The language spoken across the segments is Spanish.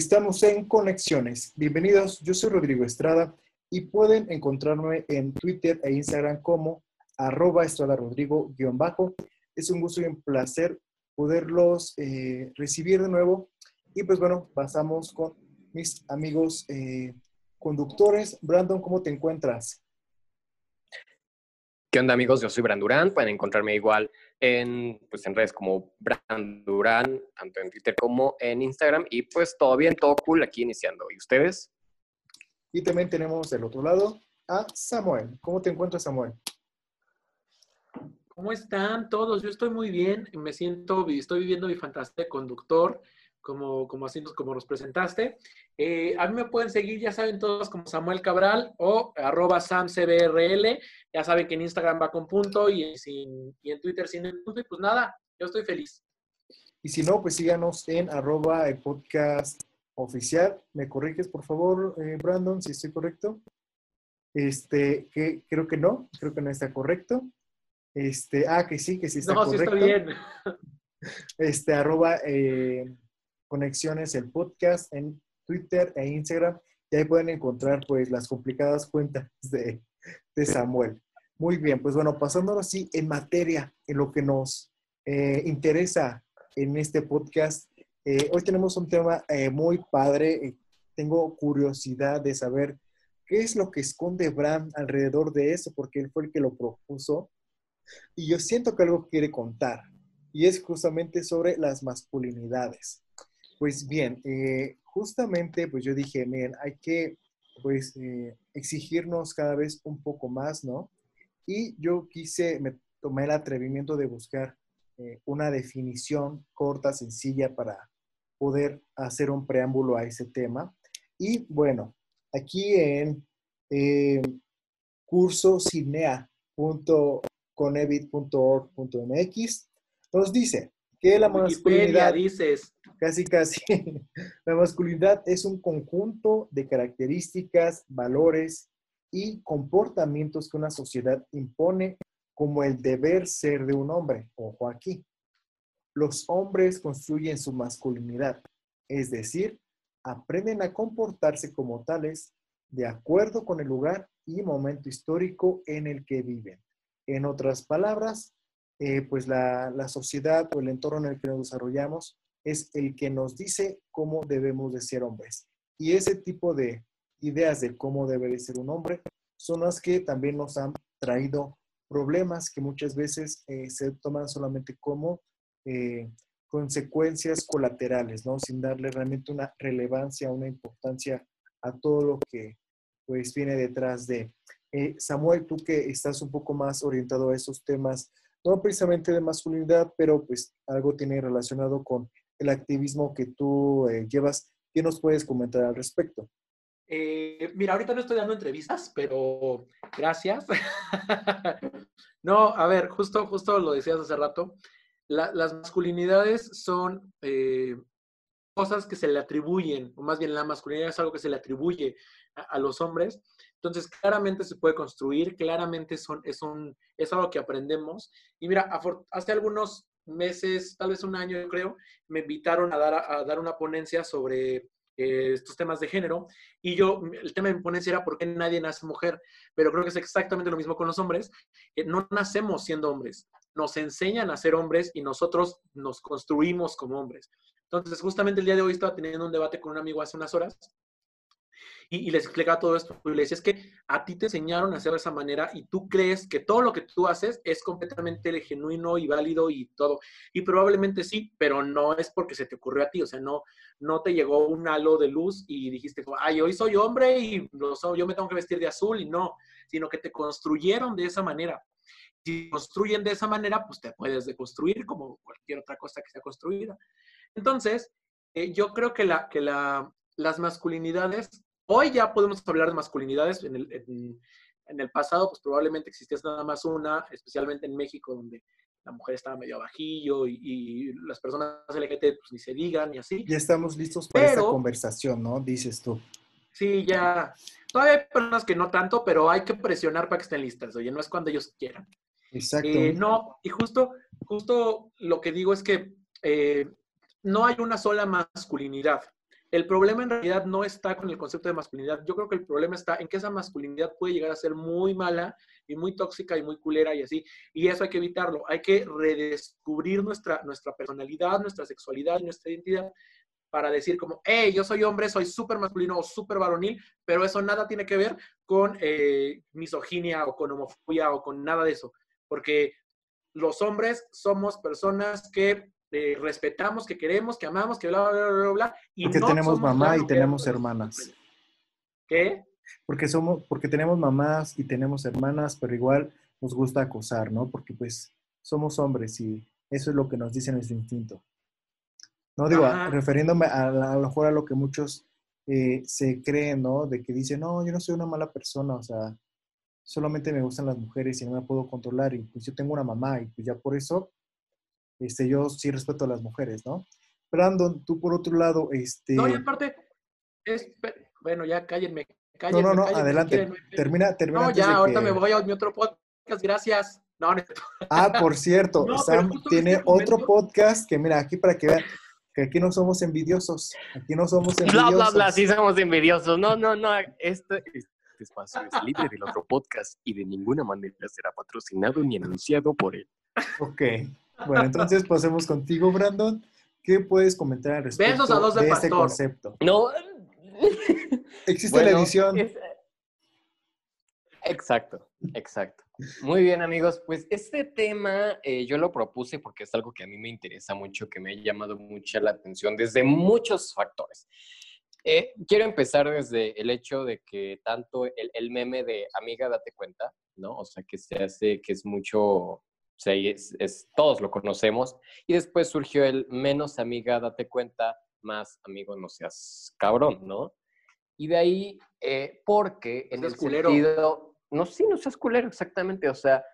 Estamos en Conexiones. Bienvenidos, yo soy Rodrigo Estrada y pueden encontrarme en Twitter e Instagram como arroba Estrada Rodrigo bajo. Es un gusto y un placer poderlos eh, recibir de nuevo. Y pues bueno, pasamos con mis amigos eh, conductores. Brandon, ¿cómo te encuentras? ¿Qué onda amigos? Yo soy Brandurán. Pueden encontrarme igual en, pues, en redes como Brandurán, tanto en Twitter como en Instagram. Y pues todo bien, todo cool aquí iniciando. ¿Y ustedes? Y también tenemos del otro lado a Samuel. ¿Cómo te encuentras, Samuel? ¿Cómo están todos? Yo estoy muy bien. Me siento, estoy viviendo mi fantasía de conductor como, como, así, como los presentaste. Eh, a mí me pueden seguir, ya saben todos, como Samuel Cabral o arroba SamCBRL. Ya saben que en Instagram va con punto y, sin, y en Twitter sin el punto. Y pues nada, yo estoy feliz. Y si no, pues síganos en arroba el podcast oficial. ¿Me corriges, por favor, eh, Brandon, si estoy correcto? Este, que creo que no, creo que no está correcto. Este, ah, que sí, que sí está correcto. No, sí está bien. Este, arroba eh, Conexiones, el podcast en Twitter e Instagram. Y ahí pueden encontrar pues las complicadas cuentas de, Samuel. Muy bien, pues bueno, pasándolo así en materia, en lo que nos eh, interesa en este podcast. Eh, hoy tenemos un tema eh, muy padre. tengo curiosidad de saber qué es lo que esconde Bram alrededor de eso, porque él fue el que lo propuso. Y yo siento que algo quiere contar. Y es justamente sobre las masculinidades. Pues bien, eh, justamente pues yo dije, miren, hay que pues eh, exigirnos cada vez un poco más, ¿no? Y yo quise, me tomé el atrevimiento de buscar eh, una definición corta, sencilla para poder hacer un preámbulo a ese tema. Y bueno, aquí en cursocinea.conevit.org.mx nos dice que la masculinidad... dices casi casi. La masculinidad es un conjunto de características, valores y comportamientos que una sociedad impone como el deber ser de un hombre. Ojo aquí. Los hombres construyen su masculinidad, es decir, aprenden a comportarse como tales de acuerdo con el lugar y momento histórico en el que viven. En otras palabras, eh, pues la, la, sociedad o el entorno en el que nos desarrollamos es el que nos dice cómo debemos de ser hombres. Y ese tipo de ideas de cómo debe de ser un hombre son las que también nos han traído problemas que muchas veces eh, se toman solamente como eh, consecuencias colaterales, ¿no? Sin darle realmente una relevancia, una importancia a todo lo que pues viene detrás de. Samuel, tú que estás un poco más orientado a esos temas, no precisamente de masculinidad, pero pues algo tiene relacionado con el activismo que tú eh, llevas. ¿Qué nos puedes comentar al respecto? Eh, mira, ahorita no estoy dando entrevistas, pero gracias. no, a ver, justo, justo lo decías hace rato. las masculinidades son eh, cosas que se le atribuyen, o más bien la masculinidad es algo que se le atribuye a, los hombres. Entonces, claramente se puede construir, claramente son, es, un, es algo que aprendemos. Y mira, hace algunos meses, tal vez un año, creo, me invitaron a dar, a, dar una ponencia sobre eh, estos temas de género. Y yo, el tema de mi ponencia era por qué nadie nace mujer, pero creo que es exactamente lo mismo con los hombres. que no nacemos siendo hombres, nos enseñan a ser hombres y nosotros nos construimos como hombres. Entonces, justamente el día de hoy estaba teniendo un debate con un amigo hace unas horas y, les explicaba todo esto. Y le decía, es que a ti te enseñaron a hacer de esa manera y tú crees que todo lo que tú haces es completamente genuino y válido y todo. Y probablemente sí, pero no es porque se te ocurrió a ti. O sea, no, no te llegó un halo de luz y dijiste, ay, hoy soy hombre y yo me tengo que vestir de azul y no, sino que te construyeron de esa manera. Si construyen de esa manera, pues te puedes deconstruir como cualquier otra cosa que sea construida. Entonces, eh, yo creo que, la, que la, las masculinidades Hoy ya podemos hablar de masculinidades. En el, en, el pasado, pues probablemente existía nada más una, especialmente en México, donde la mujer estaba medio abajillo y, las personas LGBT pues ni se digan y así. Ya estamos listos para esta conversación, ¿no? Dices tú. Sí, ya. Todavía hay personas que no tanto, pero hay que presionar para que estén listas. Oye, no es cuando ellos quieran. Exacto. Eh, no, y justo, justo lo que digo es que eh, no hay una sola masculinidad el problema en realidad no está con el concepto de masculinidad. Yo creo que el problema está en que esa masculinidad puede llegar a ser muy mala y muy tóxica y muy culera y así. Y eso hay que evitarlo. Hay que redescubrir nuestra, nuestra personalidad, nuestra sexualidad, nuestra identidad para decir como, hey, yo soy hombre, soy súper masculino o súper varonil, pero eso nada tiene que ver con eh, misoginia o con homofobia o con nada de eso. Porque los hombres somos personas que eh, respetamos, que queremos, que amamos, que bla, bla, bla, bla, Y porque tenemos mamá y tenemos hermanas. ¿Qué? Porque somos, porque tenemos mamás y tenemos hermanas, pero igual nos gusta acosar, ¿no? Porque pues somos hombres y eso es lo que nos dice nuestro instinto. No digo, refiriéndome a, a, lo mejor a lo que muchos eh, se creen, ¿no? De que dicen, no, yo no soy una mala persona, o sea, solamente me gustan las mujeres y no me puedo controlar y pues yo tengo una mamá y pues ya por eso este, yo sí respeto a las mujeres, ¿no? Brandon, tú por otro lado, este... No, y aparte, es, bueno, ya cállenme, cállenme. No, no, no, adelante, termina, termina. No, ya, ahorita me voy a mi otro podcast, gracias. No, no. Ah, por cierto, Sam tiene este otro podcast que, mira, aquí para que vean, que aquí no somos envidiosos, aquí no somos envidiosos. Bla, bla, bla, sí somos envidiosos. No, no, no, este, este espacio es libre del otro podcast y de ninguna manera será patrocinado ni anunciado por él. Ok, bueno, entonces pasemos contigo, Brandon. ¿Qué puedes comentar al respecto de, este concepto? No. Existe la edición. Exacto, exacto. Muy bien, amigos. Pues este tema eh, yo lo propuse porque es algo que a mí me interesa mucho, que me ha llamado mucho la atención desde muchos factores. Eh, quiero empezar desde el hecho de que tanto el, el, meme de amiga, date cuenta, ¿no? O sea, que se hace, que es mucho, sea, es, todos lo conocemos. Y después surgió el menos amiga, date cuenta, más amigo, no seas cabrón, ¿no? Y de ahí, eh, porque en el culero. sentido... No, sí, no seas culero, exactamente. O sea,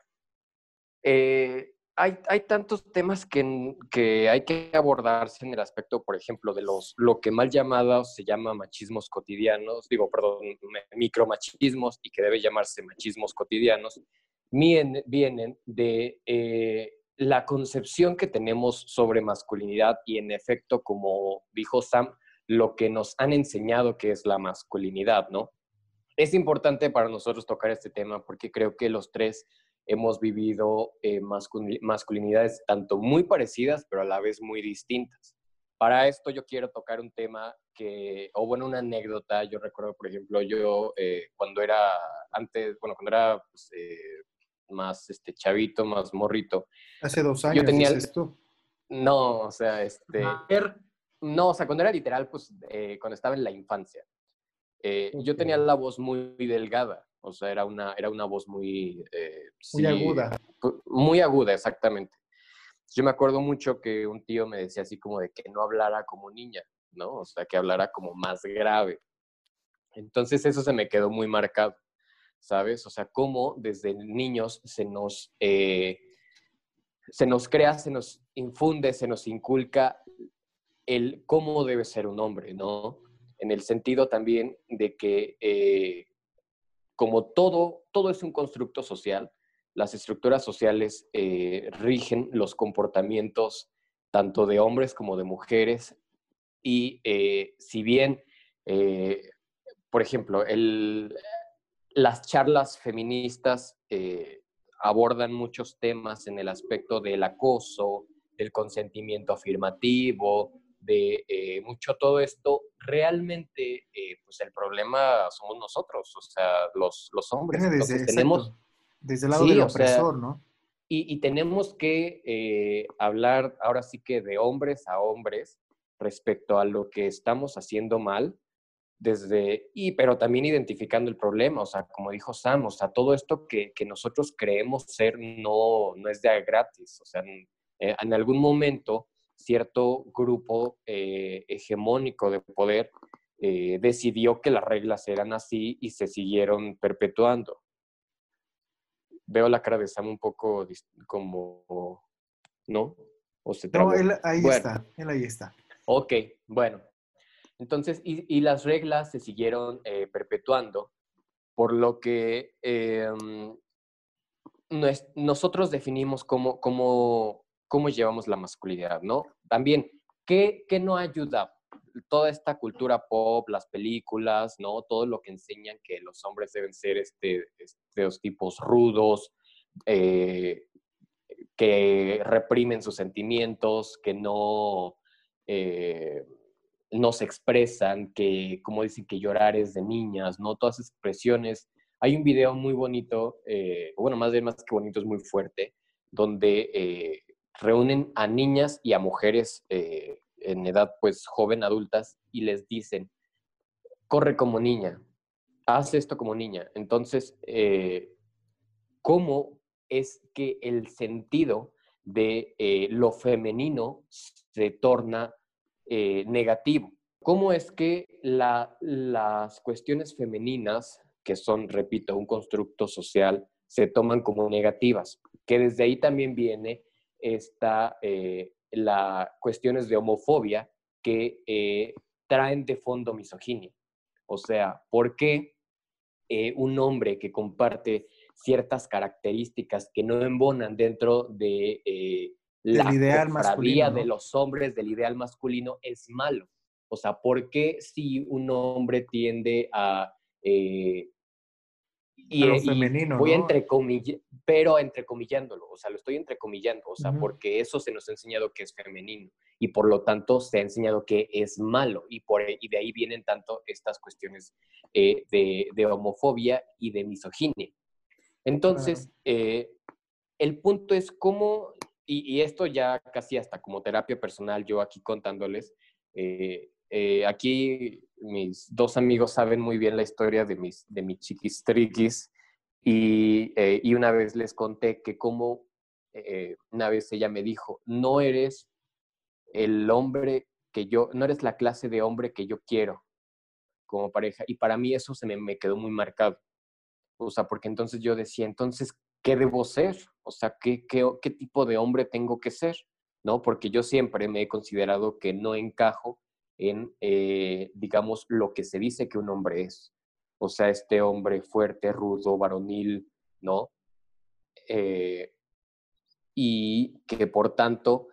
eh, hay, hay, tantos temas que, que, hay que abordarse en el aspecto, por ejemplo, de los, lo que mal llamado se llama machismos cotidianos, digo, perdón, micromachismos y que debe llamarse machismos cotidianos, vienen, de eh, la concepción que tenemos sobre masculinidad y en efecto, como dijo Sam, lo que nos han enseñado que es la masculinidad, ¿no? Es importante para nosotros tocar este tema porque creo que los tres hemos vivido eh, masculinidades tanto muy parecidas, pero a la vez muy distintas. Para esto yo quiero tocar un tema que, o bueno, una anécdota. Yo recuerdo, por ejemplo, yo eh, cuando era antes, bueno, cuando era pues, más este chavito, más morrito. Hace dos años. Yo tenía esto? No, o sea, este. No, o sea, cuando era literal, pues eh, cuando estaba en la infancia. Eh, yo tenía la voz muy delgada, o sea, era una, era una voz muy... Eh, muy aguda. Muy aguda, exactamente. Yo me acuerdo mucho que un tío me decía así como de que no hablara como niña, ¿no? O sea, que hablara como más grave. Entonces eso se me quedó muy marcado. ¿Sabes? O sea, cómo desde niños se nos, eh, se nos crea, se nos infunde, se nos inculca el cómo debe ser un hombre, ¿no? En el sentido también de que eh, como todo, todo es un constructo social, las estructuras sociales eh, rigen los comportamientos tanto de hombres como de mujeres y si bien, por ejemplo, el, las charlas feministas eh, abordan muchos temas en el aspecto del acoso, del consentimiento afirmativo, de eh, mucho todo esto. Realmente, eh, pues el problema somos nosotros, o sea, los, los hombres. Desde, tenemos, desde el lado del opresor, ¿no? Y, y, tenemos que hablar ahora sí que de hombres a hombres respecto a lo que estamos haciendo mal desde, y, pero también identificando el problema, o sea, como dijo Sam, o sea, todo esto que, que nosotros creemos ser no, no es de gratis, o sea, en, eh, en algún momento cierto grupo eh, hegemónico de poder eh, decidió que las reglas eran así y se siguieron perpetuando. Veo la cara de Sam un poco como, ¿no? ¿O se no, él ahí está, él ahí está. Ok, bueno, entonces, y, las reglas se siguieron eh, perpetuando, por lo que em, nosotros definimos cómo, cómo, cómo llevamos la masculinidad, ¿no? También, ¿qué, qué no ayuda? toda esta cultura pop, las películas, ¿no? Todo lo que enseñan que los hombres deben ser este, estos tipos rudos, eh, que reprimen sus sentimientos, que no, eh, no se expresan, que, como dicen, que llorar es de niñas, ¿no? Todas expresiones. Hay un video muy bonito, eh, bueno, más bien más que bonito, es muy fuerte, donde reúnen a niñas y a mujeres en edad pues joven, adultas, y les dicen, corre como niña, haz esto como niña. Entonces, eh, ¿cómo es que el sentido de eh, lo femenino se torna eh, negativo? ¿Cómo es que las cuestiones femeninas, que son, repito, un constructo social, se toman como negativas? Que desde ahí también viene esta las cuestiones de homofobia que eh, traen de fondo misoginia. O sea, ¿por qué eh, un hombre que comparte ciertas características que no embonan dentro de eh, la ideal de los hombres, del ideal masculino, es malo? O sea, ¿por qué si un hombre tiende a y, a lo femenino, voy entre comillas, pero entrecomillándolo, o sea, lo estoy entrecomillando, o sea, porque eso se nos ha enseñado que es femenino y por lo tanto se ha enseñado que es malo y, por, e, y de ahí vienen tanto estas cuestiones eh, de, de, homofobia y de misoginia. Entonces, eh, el punto es cómo, y, esto ya casi hasta como terapia personal, yo aquí contándoles, eh, aquí mis dos amigos saben muy bien la historia de mis, de mis chiquis triquis y, eh, y una vez les conté que como eh, una vez ella me dijo, no eres el hombre que yo, no eres la clase de hombre que yo quiero como pareja. Y para mí eso se me, me quedó muy marcado. O sea, porque entonces yo decía, entonces, ¿qué debo ser? O sea, ¿qué, qué, qué tipo de hombre tengo que ser? ¿No? Porque yo siempre me he considerado que no encajo en, eh, digamos, lo que se dice que un hombre es. O sea, este hombre fuerte, rudo, varonil, ¿no? Eh, y que por tanto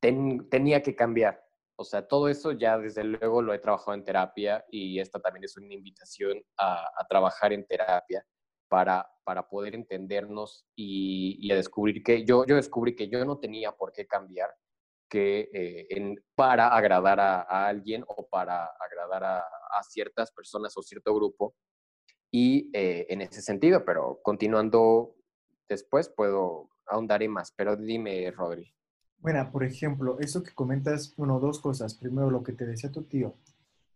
tenía que cambiar. O sea, todo eso ya desde luego lo he trabajado en terapia y esta también es una invitación a, trabajar en terapia para, para poder entendernos y, y, a descubrir que yo, yo descubrí que yo no tenía por qué cambiar que eh, para agradar a, alguien o para agradar a, ciertas personas o cierto grupo. Y eh, en ese sentido, pero continuando después puedo ahondar en más. Pero dime, Rodri. Bueno, por ejemplo, eso que comentas, bueno, dos cosas. Primero, lo que te decía tu tío.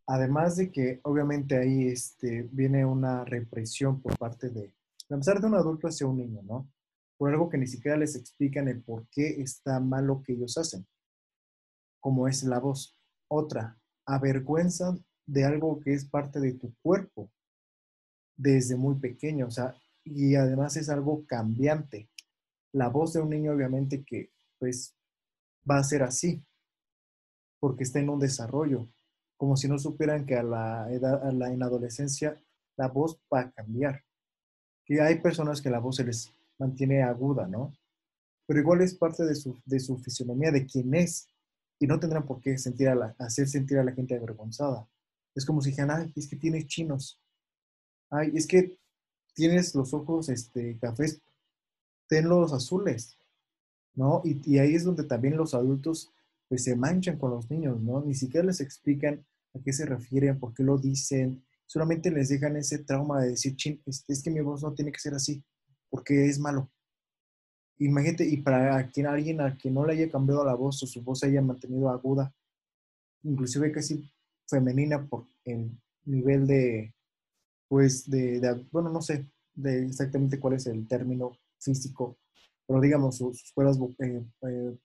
Además de que obviamente ahí este, viene una represión por parte de, a pesar de un adulto hacia un niño, ¿no? Por algo que ni siquiera les explican el por qué está mal lo que ellos hacen como es la voz. Otra, avergüenza de algo que es parte de tu cuerpo desde muy pequeño, o sea, y además es algo cambiante. La voz de un niño obviamente que pues va a ser así, porque está en un desarrollo, como si no supieran que a la edad, a la, en adolescencia, la voz va a cambiar. Que hay personas que la voz se les mantiene aguda, ¿no? Pero igual es parte de su, de su fisionomía, de quién es y no tendrán por qué sentir a la, hacer sentir a la gente avergonzada. Es como si dijeran, ay, es que tienes chinos. Ay, es que tienes los ojos este, cafés, tenlos azules, ¿no? Y, ahí es donde también los adultos pues se manchan con los niños, ¿no? Ni siquiera les explican a qué se refieren, por qué lo dicen, solamente les dejan ese trauma de decir, chin, es, es que mi voz no tiene que ser así, porque es malo. Imagínate, y para quien, alguien a quien no le haya cambiado la voz o su voz haya mantenido aguda, inclusive casi femenina por el nivel de, pues, de, bueno, no sé de exactamente cuál es el término físico, pero digamos, sus, cuerdas eh, eh,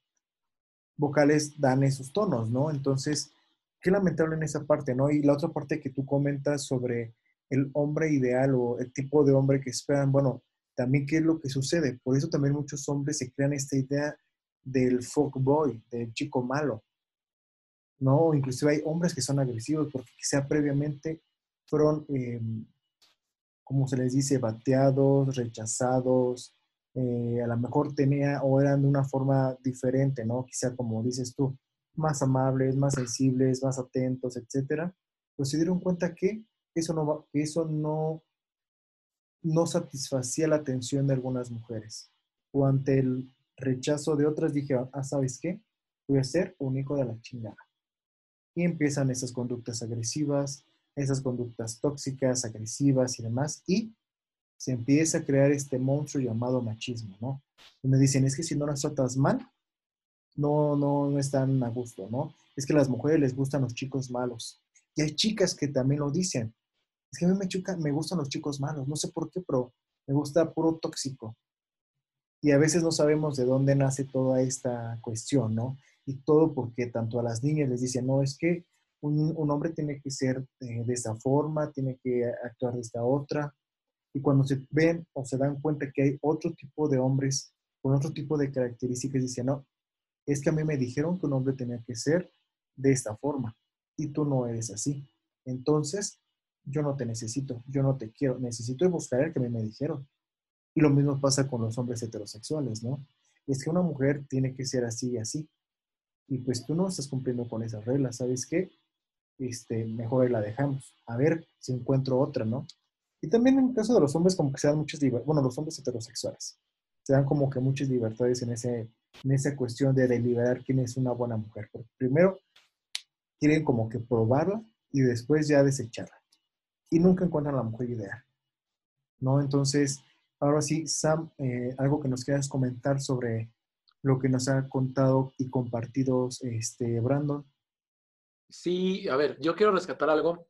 vocales dan esos tonos, ¿no? Entonces, qué lamentable en esa parte, ¿no? Y la otra parte que tú comentas sobre el hombre ideal o el tipo de hombre que esperan, bueno, también qué es lo que sucede. Por eso también muchos hombres se crean esta idea del folk boy, del chico malo. ¿no? Inclusive hay hombres que son agresivos porque quizá previamente fueron, em, como se les dice, bateados, rechazados, eh, a lo mejor tenía o eran de una forma diferente, ¿no? Quizá como dices tú, más amables, más sensibles, más atentos, etcétera, pues se dieron cuenta que eso no, eso no, no satisfacía la atención de algunas mujeres. O ante el rechazo de otras dije, ah, ¿sabes qué? Voy a ser un hijo de la chingada. Y empiezan esas conductas agresivas, esas conductas tóxicas, agresivas y demás, y se empieza a crear este monstruo llamado machismo, ¿no? Donde dicen, es que si no las tratas mal, no, no, no están a gusto, ¿no? Es que a las mujeres les gustan los chicos malos. Y hay chicas que también lo dicen. Es que a mí me, me gustan los chicos malos, no sé por qué, pero me gusta puro tóxico. Y a veces no sabemos de dónde nace toda esta cuestión, ¿no? Y todo porque tanto a las niñas les dicen, no, es que un, hombre tiene que ser eh, de esta forma, tiene que actuar de esta otra. Y cuando se ven o se dan cuenta que hay otro tipo de hombres con otro tipo de características, dicen, no, es que a mí me dijeron que un hombre tenía que ser de esta forma y tú no eres así. Entonces, yo no te necesito, yo no te quiero, necesito buscar el que a mí me dijeron. Y lo mismo pasa con los hombres heterosexuales, ¿no? Es que una mujer tiene que ser así y así. Y pues tú no estás cumpliendo con esas reglas, ¿sabes qué? Este, mejor la dejamos. A ver si encuentro otra, ¿no? Y también en el caso de los hombres, como que se dan muchas, bueno, los hombres heterosexuales, se dan como que muchas libertades en, ese, en esa cuestión de deliberar quién es una buena mujer. Porque primero quieren como que probarla y después ya desecharla. Y nunca encuentran la mujer ideal. ¿No? Entonces, ahora sí, Sam, eh, algo que nos quieras comentar sobre lo que nos ha contado y compartido este Brandon. Sí, a ver, yo quiero rescatar algo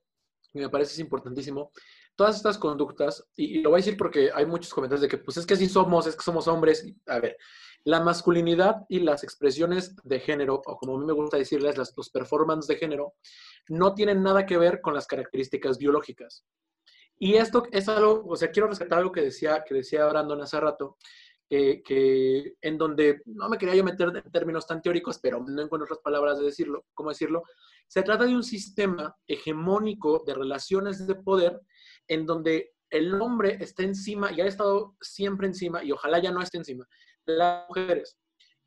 que me parece importantísimo. Todas estas conductas, y, lo voy a decir porque hay muchos comentarios de que, pues es que así somos, es que somos hombres. A ver, la masculinidad y las expresiones de género, o como a mí me gusta decirles, las, los performances de género, no tienen nada que ver con las características biológicas. Y esto es algo, o sea, quiero rescatar algo que decía, que decía Brandon hace rato, que, en donde no me quería yo meter en términos tan teóricos, pero no encuentro otras palabras de decirlo, cómo decirlo. Se trata de un sistema hegemónico de relaciones de poder en donde el hombre está encima y ha estado siempre encima, y ojalá ya no esté encima, de las mujeres.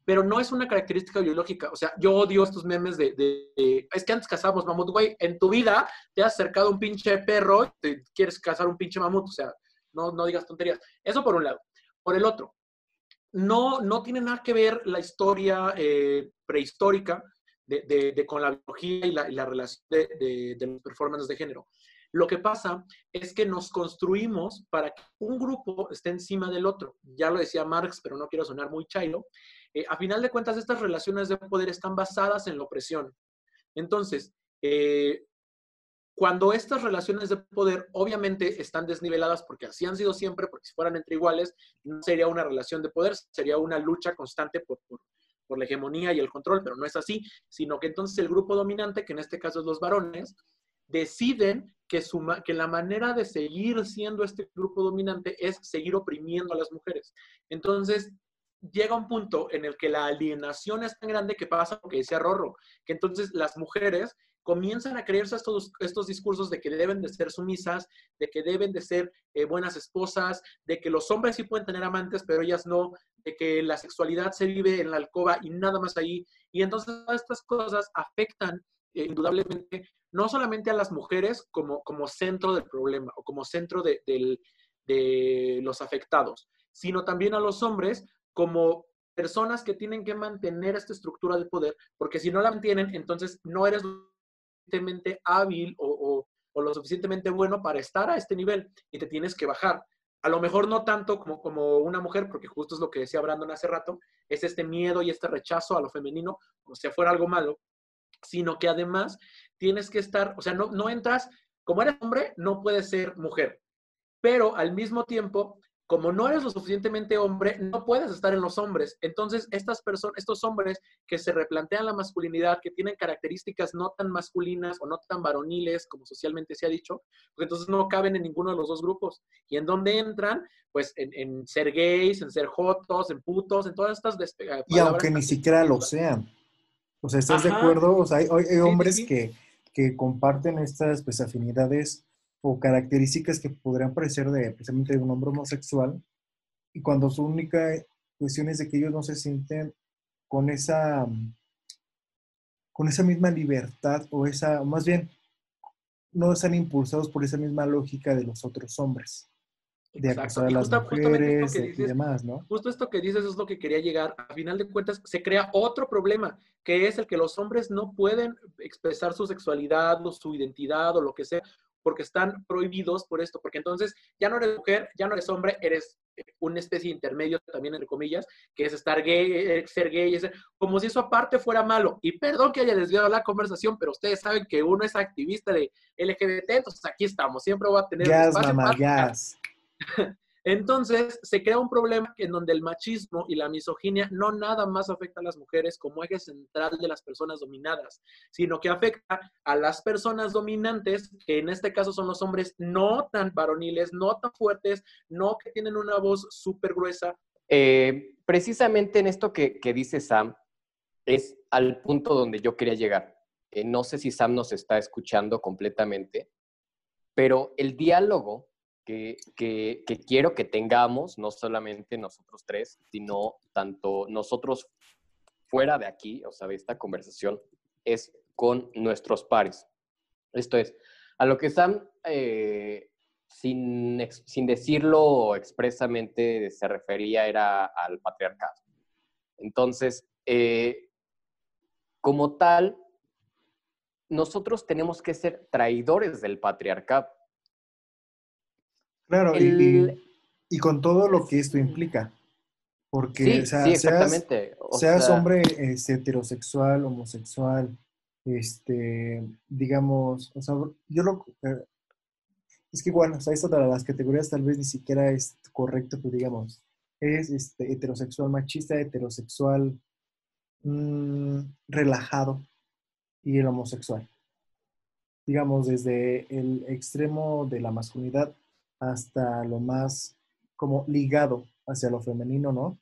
Pero no es una característica biológica. O sea, yo odio estos memes de, es que antes cazamos mamut, güey. En tu vida te has acercado un pinche perro y te quieres cazar un pinche mamut. O sea, no, no digas tonterías. Eso por un lado. Por el otro, no, no tiene nada que ver la historia eh, prehistórica de, con la biología y la, relación de, los performances de género. Lo que pasa es que nos construimos para que un grupo esté encima del otro. Ya lo decía Marx, pero no quiero sonar muy chailo. Eh, a final de cuentas, estas relaciones de poder están basadas en la opresión. Entonces, eh, cuando estas relaciones de poder obviamente están desniveladas porque así han sido siempre, porque si fueran entre iguales, no sería una relación de poder, sería una lucha constante por, por, la hegemonía y el control, pero no es así, sino que entonces el grupo dominante, que en este caso es los varones, deciden que, la manera de seguir siendo este grupo dominante es seguir oprimiendo a las mujeres. Entonces, llega un punto en el que la alienación es tan grande que pasa lo que decía Rorro, que entonces las mujeres comienzan a creerse estos, discursos de que deben de ser sumisas, de que deben de ser eh, buenas esposas, de que los hombres sí pueden tener amantes, pero ellas no, de que la sexualidad se vive en la alcoba y nada más ahí. Y entonces estas cosas afectan eh, indudablemente no solamente a las mujeres como, como centro del problema o como centro de, los afectados, sino también a los hombres como personas que tienen que mantener esta estructura de poder, porque si no la mantienen, entonces no eres suficientemente hábil o, lo suficientemente bueno para estar a este nivel y te tienes que bajar. A lo mejor no tanto como, como una mujer, porque justo es lo que decía Brandon hace rato, es este miedo y este rechazo a lo femenino, como si fuera algo malo, sino que además tienes que estar, o sea, no, no entras, como eres hombre, no puedes ser mujer, pero al mismo tiempo como no eres lo suficientemente hombre, no puedes estar en los hombres. Entonces, estas personas, estos hombres que se replantean la masculinidad, que tienen características no tan masculinas o no tan varoniles, como socialmente se ha dicho, pues entonces no caben en ninguno de los dos grupos. ¿Y en dónde entran? Pues en, ser gays, en ser jotos, en putos, en todas estas... Y aunque ni siquiera lo sean. O sea, ¿estás de acuerdo? O sea, hay, hombres Que, que comparten estas pues, afinidades o características que podrían parecer de precisamente de un hombre homosexual y cuando su única cuestión es de que ellos no se sienten con esa con esa misma libertad o esa, más bien, no están impulsados por esa misma lógica de los otros hombres de acosar a las mujeres y demás, ¿no? Justo esto que dices es lo que quería llegar. A final de cuentas, se crea otro problema, que es el que los hombres no pueden expresar su sexualidad o su identidad o lo que sea, porque están prohibidos por esto, porque entonces ya no eres mujer, ya no eres hombre, eres una especie de intermedio también, entre comillas, que es estar gay, eh, ser gay, como si eso aparte fuera malo. Y perdón que haya desviado la conversación, pero ustedes saben que uno es activista de LGBT, entonces aquí estamos, siempre voy a tener un espacio mamá, Entonces, se crea un problema en donde el machismo y la misoginia no nada más afecta a las mujeres como eje central de las personas dominadas, sino que afecta a las personas dominantes, que en este caso son los hombres no tan varoniles, no tan fuertes, no que tienen una voz súper gruesa. Eh, precisamente en esto que, dice Sam, es al punto donde yo quería llegar. Eh, no sé si Sam nos está escuchando completamente, pero el diálogo que, quiero que tengamos, no solamente nosotros tres, sino tanto nosotros fuera de aquí, o sea, de esta conversación, es con nuestros pares. Esto es, a lo que Sam, eh, sin, sin decirlo expresamente, se refería era al patriarcado. Entonces, eh, como tal, nosotros tenemos que ser traidores del patriarcado. Claro, y, con todo lo que esto implica. Porque, Seas, hombre este, heterosexual, homosexual, este, digamos, o sea, yo lo... Eh, es que igual, o sea, esto de las categorías tal vez ni siquiera es correcto, pero digamos, es este, heterosexual machista, heterosexual mm, relajado y el homosexual. Digamos, desde el extremo de la masculinidad hasta lo más como ligado hacia lo femenino, ¿no?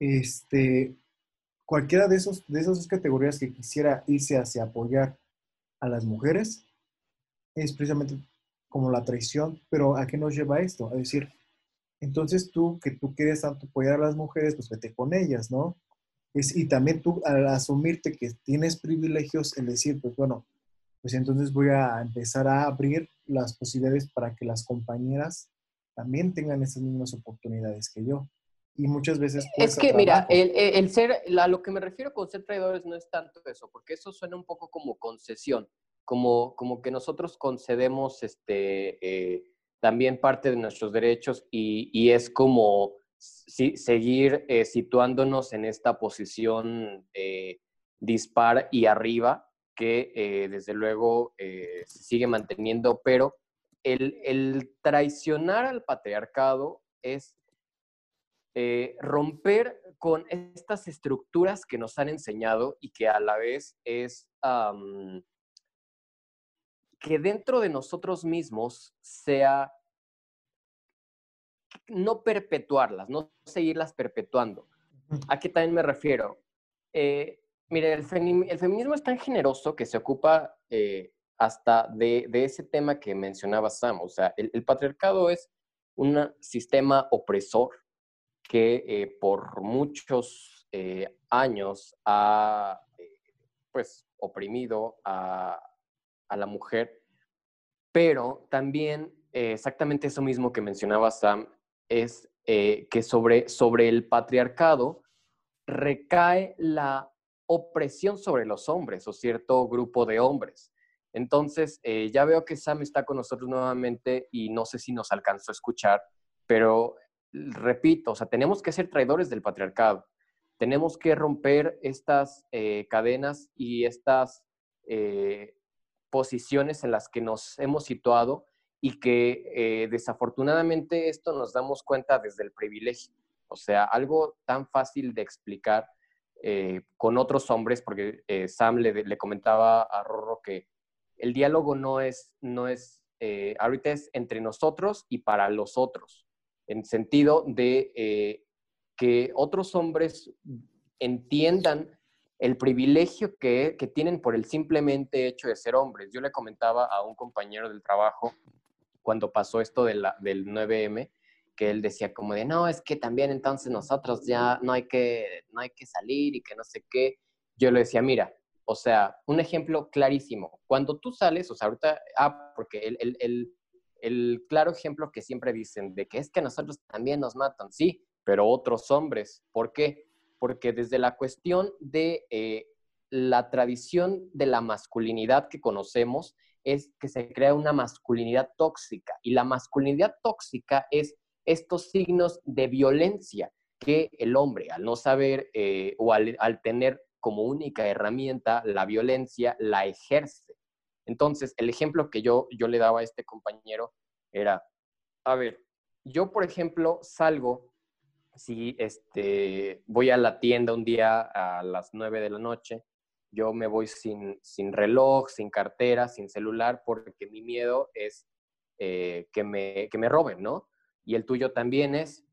Este, cualquiera de, esos, de esas dos categorías que quisiera irse hacia apoyar a las mujeres es precisamente como la traición, pero ¿a qué nos lleva esto? A decir, entonces tú, que tú quieres tanto apoyar a las mujeres, pues vete con ellas, ¿no? Es, y también tú, al asumirte que tienes privilegios, el decir, pues bueno, pues entonces voy a empezar a abrir las posibilidades para que las compañeras también tengan esas mismas oportunidades que yo. Y muchas veces... Es que, mira, el, ser, a lo que me refiero con ser traidores no es tanto eso, porque eso suena un poco como concesión, como, como que nosotros concedemos este, eh, también parte de nuestros derechos y, es como seguir eh, situándonos en esta posición eh, dispar y arriba que eh, desde luego eh, se sigue manteniendo, pero el, traicionar al patriarcado es eh, romper con estas estructuras que nos han enseñado y que a la vez es que dentro de nosotros mismos sea no perpetuarlas, no seguirlas perpetuando. ¿A qué también me refiero? Mire, el, feminismo es tan generoso que se ocupa eh, hasta de, ese tema que mencionaba Sam. O sea, el, patriarcado es un sistema opresor que eh, por muchos eh, años ha pues oprimido a, la mujer, pero también exactamente eso mismo que mencionaba Sam es que sobre, sobre el patriarcado recae la opresión sobre los hombres o cierto grupo de hombres. Entonces, eh, ya veo que Sam está con nosotros nuevamente y no sé si nos alcanzó a escuchar, pero repito, o sea, tenemos que ser traidores del patriarcado. Tenemos que romper estas eh, cadenas y estas eh, posiciones en las que nos hemos situado y que desafortunadamente esto nos damos cuenta desde el privilegio. O sea, algo tan fácil de explicar eh, con otros hombres, porque eh, Sam le, comentaba a Rorro que el diálogo no es, no es eh, ahorita es entre nosotros y para los otros, en sentido de que otros hombres entiendan el privilegio que, que, tienen por el simplemente hecho de ser hombres. Yo le comentaba a un compañero del trabajo cuando pasó esto de la, del 9M, que él decía como de, no, es que también entonces nosotros ya no hay que, no hay que salir y que no sé qué. Yo le decía, mira, O sea, un ejemplo clarísimo. Cuando tú sales, o sea, ahorita, ah, porque el, el, el, claro ejemplo que siempre dicen de que es que nosotros también nos matan, sí, pero otros hombres. ¿Por qué? Porque desde la cuestión de eh, la tradición de la masculinidad que conocemos es que se crea una masculinidad tóxica y la masculinidad tóxica es estos signos de violencia que el hombre, al no saber eh, o al, tener como única herramienta la violencia, la ejerce. Entonces, el ejemplo que yo, yo le daba a este compañero era, a ver, yo, por ejemplo, salgo, si este, voy a la tienda un día a las nueve de la noche, yo me voy sin, sin reloj, sin cartera, sin celular, porque mi miedo es eh, que, me, que me roben, ¿no? Y el tuyo también es,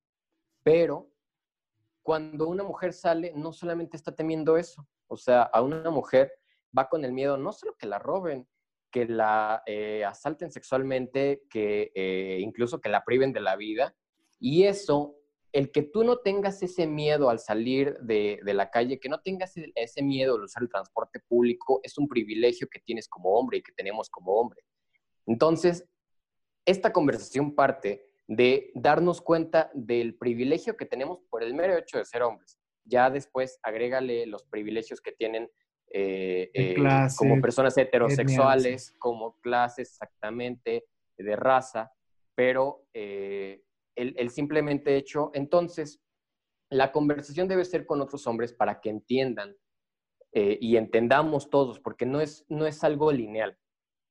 pero cuando una mujer sale, no solamente está temiendo eso, o sea, a una mujer va con el miedo no solo que la roben, que la eh, asalten sexualmente, que eh, incluso que la priven de la vida. Y eso, el que tú no tengas ese miedo al salir de, de la calle, que no tengas e, ese miedo al usar el transporte público, es un privilegio que tienes como hombre y que tenemos como hombre. Entonces, esta conversación parte de darnos cuenta del privilegio que tenemos por el mero hecho de ser hombres. Ya después agrégale los privilegios que tienen eh, eh, como personas heterosexuales, como clases exactamente, de raza, pero eh, el, simplemente hecho, entonces, la conversación debe ser con otros hombres para que entiendan y entendamos todos, porque no es, no es algo lineal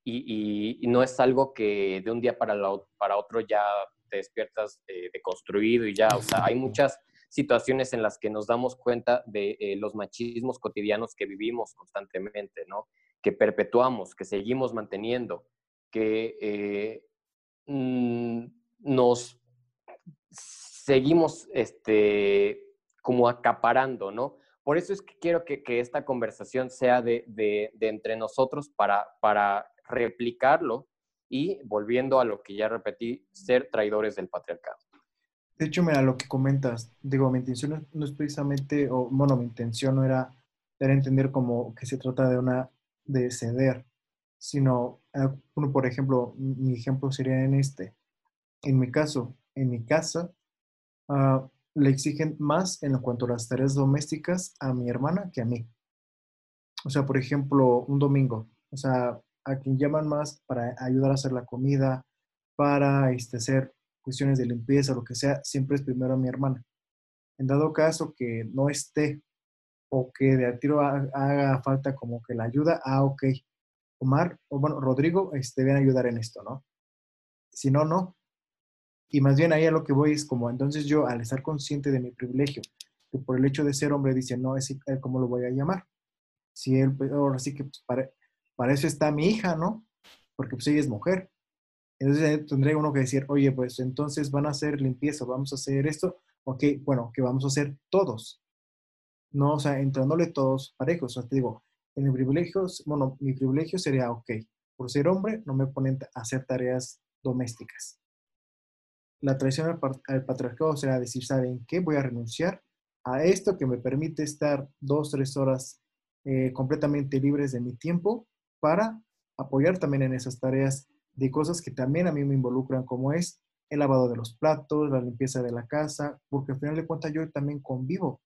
y, no es algo que de un día para, para otro ya te despiertas eh, deconstruido y ya, o sea, hay muchas situaciones en las que nos damos cuenta de eh, los machismos cotidianos que vivimos constantemente, ¿no? Que perpetuamos, que seguimos manteniendo, que eh, nos seguimos este, como acaparando, ¿no? Por eso es que quiero que, que esta conversación sea de, de, de, entre nosotros para, para replicarlo y volviendo a lo que ya repetí, ser traidores del patriarcado. De hecho, mira, lo que comentas, digo, mi intención no es precisamente, o bueno, mi intención no era dar a entender como que se trata de una, de ceder, sino, eh, uno, por ejemplo, mi ejemplo sería en este. En mi caso, en mi casa, uh, le exigen más en cuanto a las tareas domésticas a mi hermana que a mí. O sea, por ejemplo, un domingo, o sea, a quien llaman más para ayudar a hacer la comida, para este, hacer cuestiones de limpieza, lo que sea, siempre es primero a mi hermana. En dado caso que no esté o que de a tiro haga falta como que la ayuda, ah, ok, Omar, o bueno, Rodrigo, este, ven a ayudar en esto, ¿no? Si no, no. Y más bien ahí a lo que voy es como, entonces yo al estar consciente de mi privilegio, que por el hecho de ser hombre dice, no, es él, ¿cómo lo voy a llamar? Si él, pues, ahora sí que pues, para, para eso está mi hija, ¿no? Porque pues ella es mujer. Entonces tendría uno que decir, oye, pues entonces van a hacer limpieza, vamos a hacer esto, ok, bueno, que vamos a hacer todos. No, o sea, entrándole todos parejos. O sea, te digo, en mi privilegio, bueno, mi privilegio sería, ok, por ser hombre no me ponen a hacer tareas domésticas. La traición al, patriarcado será decir, ¿saben qué? Voy a renunciar a esto que me permite estar dos, tres horas eh, completamente libres de mi tiempo para apoyar también en esas tareas de cosas que también a mí me involucran, como es el lavado de los platos, la limpieza de la casa, porque al final de cuentas yo también convivo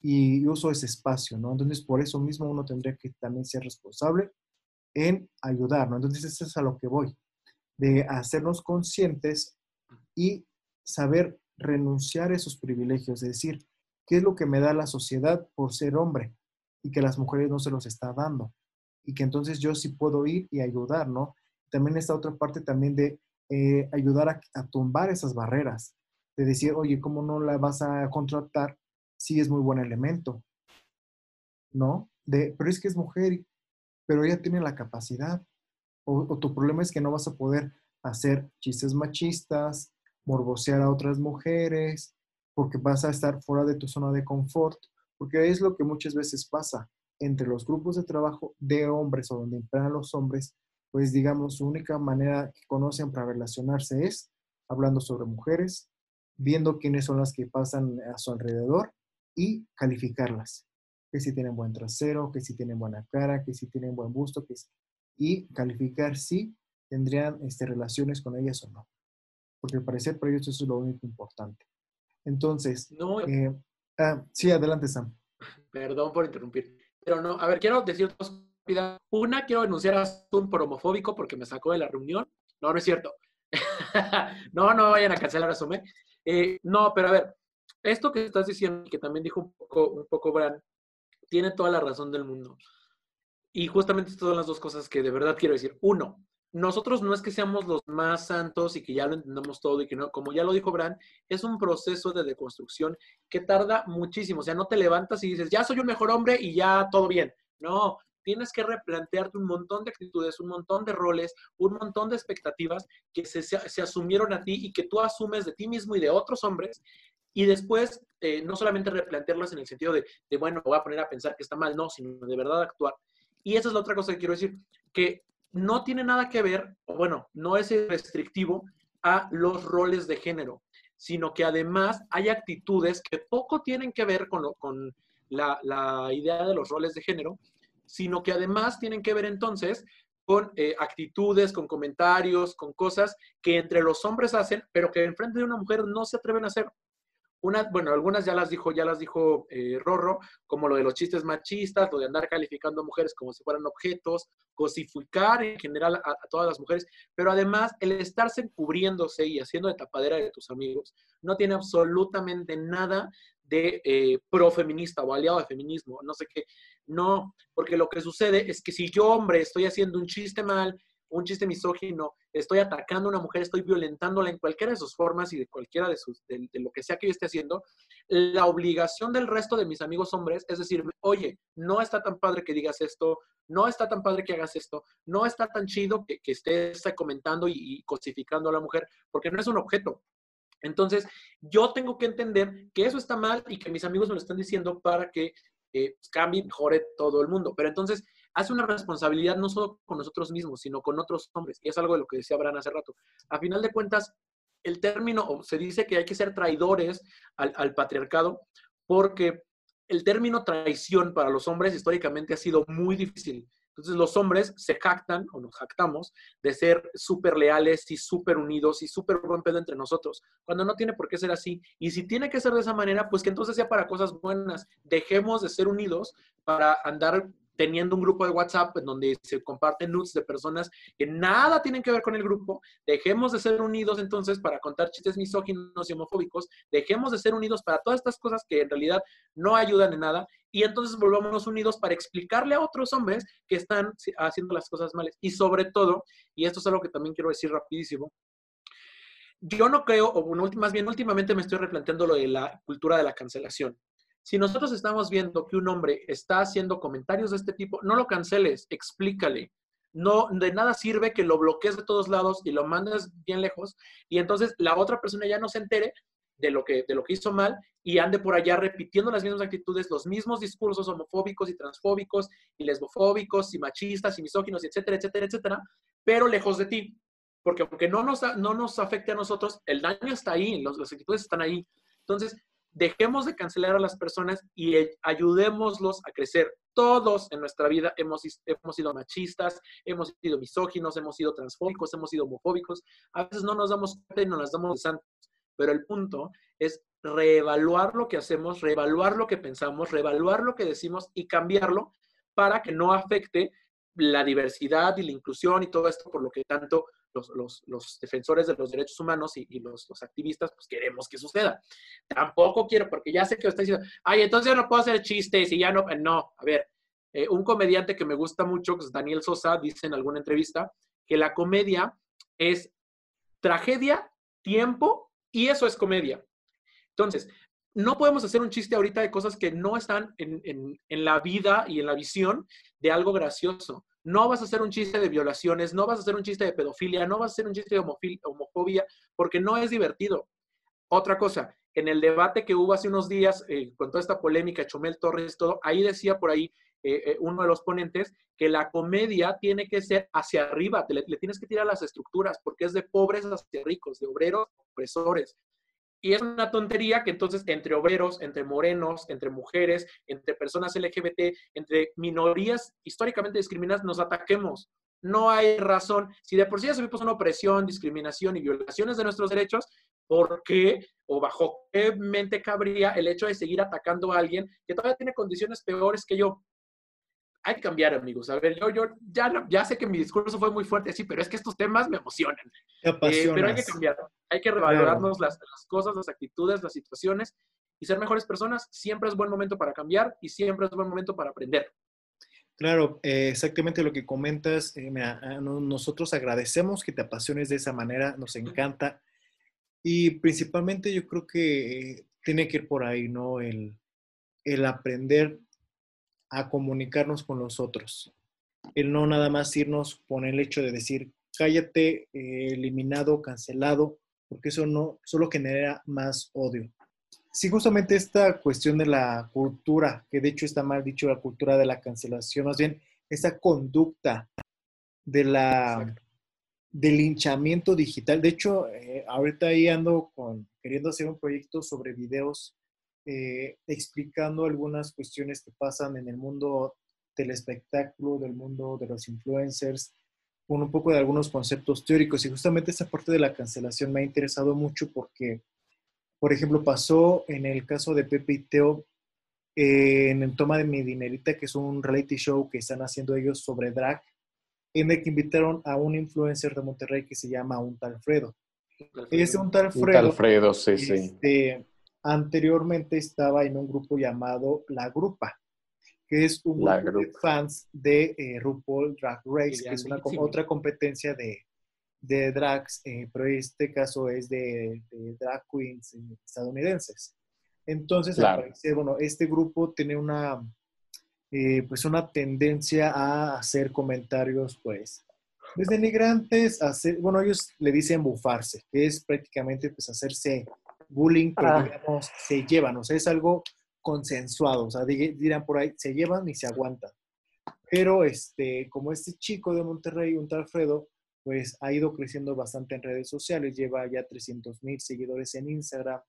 y uso ese espacio, ¿no? Entonces, por eso mismo uno tendría que también ser responsable en ayudar, ¿no? Entonces, eso es a lo que voy, de hacernos conscientes y saber renunciar a esos privilegios, es decir, qué es lo que me da la sociedad por ser hombre y que las mujeres no se los está dando y que entonces yo sí puedo ir y ayudar, ¿no? También esta otra parte también de eh, ayudar a, tumbar esas barreras, de decir, oye, ¿cómo no la vas a contratar si es muy buen elemento? ¿No? De, pero es que es mujer, pero ella tiene la capacidad. O, o tu problema es que no vas a poder hacer chistes machistas, morbosear a otras mujeres, porque vas a estar fuera de tu zona de confort, porque es lo que muchas veces pasa entre los grupos de trabajo de hombres o donde emplean los hombres, pues digamos, su única manera que conocen para relacionarse es hablando sobre mujeres, viendo quiénes son las que pasan a su alrededor y calificarlas. que si tienen buen trasero, que si tienen buena cara, que si tienen buen busto, que y calificar si tendrían este, relaciones con ellas o no. Porque al parecer para ellos eso es lo único importante. Entonces, no, eh, ah, sí, adelante Sam. Perdón por interrumpir. Pero no, a ver, quiero decir dos Una, quiero denunciar a Zoom por homofóbico porque me sacó de la reunión. No, no es cierto. no, no vayan a cancelar a. ¿eh? Eh, no, pero a ver, esto que estás diciendo, que también dijo un poco, un poco Bran, tiene toda la razón del mundo. Y justamente estas son las dos cosas que de verdad quiero decir. Uno, nosotros no es que seamos los más santos y que ya lo entendamos todo y que no, como ya lo dijo Bran, es un proceso de deconstrucción que tarda muchísimo. O sea, no te levantas y dices, ya soy un mejor hombre y ya todo bien. No, tienes que replantearte un montón de actitudes, un montón de roles, un montón de expectativas que se, se, asumieron a ti y que tú asumes de ti mismo y de otros hombres. Y después, eh, no solamente replantearlas en el sentido de, de, bueno, voy a poner a pensar que está mal, no, sino de verdad actuar. Y esa es la otra cosa que quiero decir, que no tiene nada que ver, bueno, no es restrictivo a los roles de género, sino que además hay actitudes que poco tienen que ver con, con la, idea de los roles de género, sino que además tienen que ver entonces con eh, actitudes, con comentarios, con cosas que entre los hombres hacen, pero que en frente de una mujer no se atreven a hacer bueno, algunas ya las dijo, ya las dijo eh, Rorro, como lo de los chistes machistas, lo de andar calificando a mujeres como si fueran objetos, cosificar en general a, todas las mujeres, pero además el estarse encubriéndose y haciendo de tapadera de tus amigos no tiene absolutamente nada de eh, profeminista o aliado de feminismo, no sé qué, no, porque lo que sucede es que si yo, hombre, estoy haciendo un chiste mal, un chiste misógino, estoy atacando a una mujer, estoy violentándola en cualquiera de sus formas y de cualquiera de, sus, de, lo que sea que yo esté haciendo, la obligación del resto de mis amigos hombres es decirme, oye, no está tan padre que digas esto, no está tan padre que hagas esto, no está tan chido que, que estés comentando y, cosificando a la mujer, porque no es un objeto, entonces, yo tengo que entender que eso está mal y que mis amigos me lo están diciendo para que eh, cambie, mejore todo el mundo. Pero entonces, hace una responsabilidad no solo con nosotros mismos, sino con otros hombres. Y es algo de lo que decía Abraham hace rato. A final de cuentas, el término, se dice que hay que ser traidores al, patriarcado, porque el término traición para los hombres históricamente ha sido muy difícil. Entonces los hombres se jactan o nos jactamos de ser súper leales y súper unidos y súper buen pedo entre nosotros, cuando no tiene por qué ser así. Y si tiene que ser de esa manera, pues que entonces sea para cosas buenas. Dejemos de ser unidos para andar teniendo un grupo de WhatsApp en donde se comparten nudes de personas que nada tienen que ver con el grupo, dejemos de ser unidos entonces para contar chistes misóginos y homofóbicos, dejemos de ser unidos para todas estas cosas que en realidad no ayudan en nada y entonces volvámonos unidos para explicarle a otros hombres que están haciendo las cosas males. Y sobre todo, y esto es algo que también quiero decir rapidísimo, yo no creo, o más bien últimamente me estoy replanteando lo de la cultura de la cancelación. Si nosotros estamos viendo que un hombre está haciendo comentarios de este tipo, no lo canceles, explícale. No, de nada sirve que lo bloquees de todos lados y lo mandes bien lejos y entonces la otra persona ya no se entere de lo que, de lo que hizo mal y ande por allá repitiendo las mismas actitudes, los mismos discursos homofóbicos y transfóbicos y lesbofóbicos y machistas y misóginos, etcétera, etcétera, etcétera, pero lejos de ti. Porque aunque no nos, no nos afecte a nosotros, el daño está ahí, los, las actitudes están ahí. Entonces, dejemos de cancelar a las personas y ayudémoslos a crecer. Todos en nuestra vida hemos, hemos sido machistas, hemos sido misóginos, hemos sido transfóbicos, hemos sido homofóbicos. A veces no nos damos cuenta y no las damos de santos. Pero el punto es reevaluar lo que hacemos, reevaluar lo que pensamos, reevaluar lo que decimos y cambiarlo para que no afecte la diversidad y la inclusión y todo esto por lo que tanto los, defensores de los derechos humanos y, los, activistas, pues queremos que suceda. Tampoco quiero, porque ya sé que está diciendo, ay, entonces ya no puedo hacer chistes y ya no, no, a ver, eh, un comediante que me gusta mucho, que es Daniel Sosa, dice en alguna entrevista que la comedia es tragedia, tiempo, y eso es comedia. Entonces, no podemos hacer un chiste ahorita de cosas que no están en, en, la vida y en la visión de algo gracioso. No vas a hacer un chiste de violaciones, no vas a hacer un chiste de pedofilia, no vas a hacer un chiste de homofobia, porque no es divertido. Otra cosa, en el debate que hubo hace unos días, eh, con toda esta polémica, Chomel Torres, todo, ahí decía por ahí eh, eh, uno de los ponentes que la comedia tiene que ser hacia arriba, le, le, tienes que tirar las estructuras, porque es de pobres hacia ricos, de obreros opresores. Y es una tontería que entonces entre obreros, entre morenos, entre mujeres, entre personas LGBT, entre minorías históricamente discriminadas, nos ataquemos. No hay razón. Si de por sí ya subimos una opresión, discriminación y violaciones de nuestros derechos, ¿por qué o bajo qué mente cabría el hecho de seguir atacando a alguien que todavía tiene condiciones peores que yo? Hay que cambiar, amigos. A ver, yo, yo ya, ya sé que mi discurso fue muy fuerte, sí, pero es que estos temas me emocionan. Eh, pero hay que cambiar, hay que revalorarnos las, las, cosas, las actitudes, las situaciones y ser mejores personas. Siempre es buen momento para cambiar y siempre es buen momento para aprender. Claro, eh, exactamente lo que comentas. Eh, nosotros agradecemos que te apasiones de esa manera, nos encanta. Y principalmente yo creo que tiene que ir por ahí, ¿no? El, el aprender a comunicarnos con los otros. El no nada más irnos con el hecho de decir, cállate, eh, eliminado, cancelado, porque eso no solo genera más odio. Sí, justamente esta cuestión de la cultura, que de hecho está mal dicho la cultura de la cancelación, más bien esa conducta de la del linchamiento digital. De hecho, eh, ahorita ahí ando con, queriendo hacer un proyecto sobre videos eh, explicando algunas cuestiones que pasan en el mundo del espectáculo, del mundo de los influencers, con un poco de algunos conceptos teóricos. Y justamente esta parte de la cancelación me ha interesado mucho porque, por ejemplo, pasó en el caso de Pepe y Teo, eh, en el Toma de mi Dinerita, que es un reality show que están haciendo ellos sobre drag, en el que invitaron a un influencer de Monterrey que se llama Un Talfredo. Ese Un Talfredo. Alfredo, sí, sí este, anteriormente estaba en un grupo llamado La Grupa, que es un grupo de fans de eh, RuPaul Drag Race, que es una, otra competencia de, de drags, eh, pero este caso es de, drag queens estadounidenses. Entonces, bueno, este grupo tiene una, eh, pues una tendencia a hacer comentarios, pues, desde denigrantes, a hacer, bueno, ellos le dicen bufarse, que es prácticamente, pues, hacerse bullying, pero ah. digamos, se llevan, o sea, es algo consensuado, o sea, dirán por ahí, se llevan y se aguantan. Pero, este, como este chico de Monterrey, un tal Alfredo, pues ha ido creciendo bastante en redes sociales, lleva ya 300 mil seguidores en Instagram,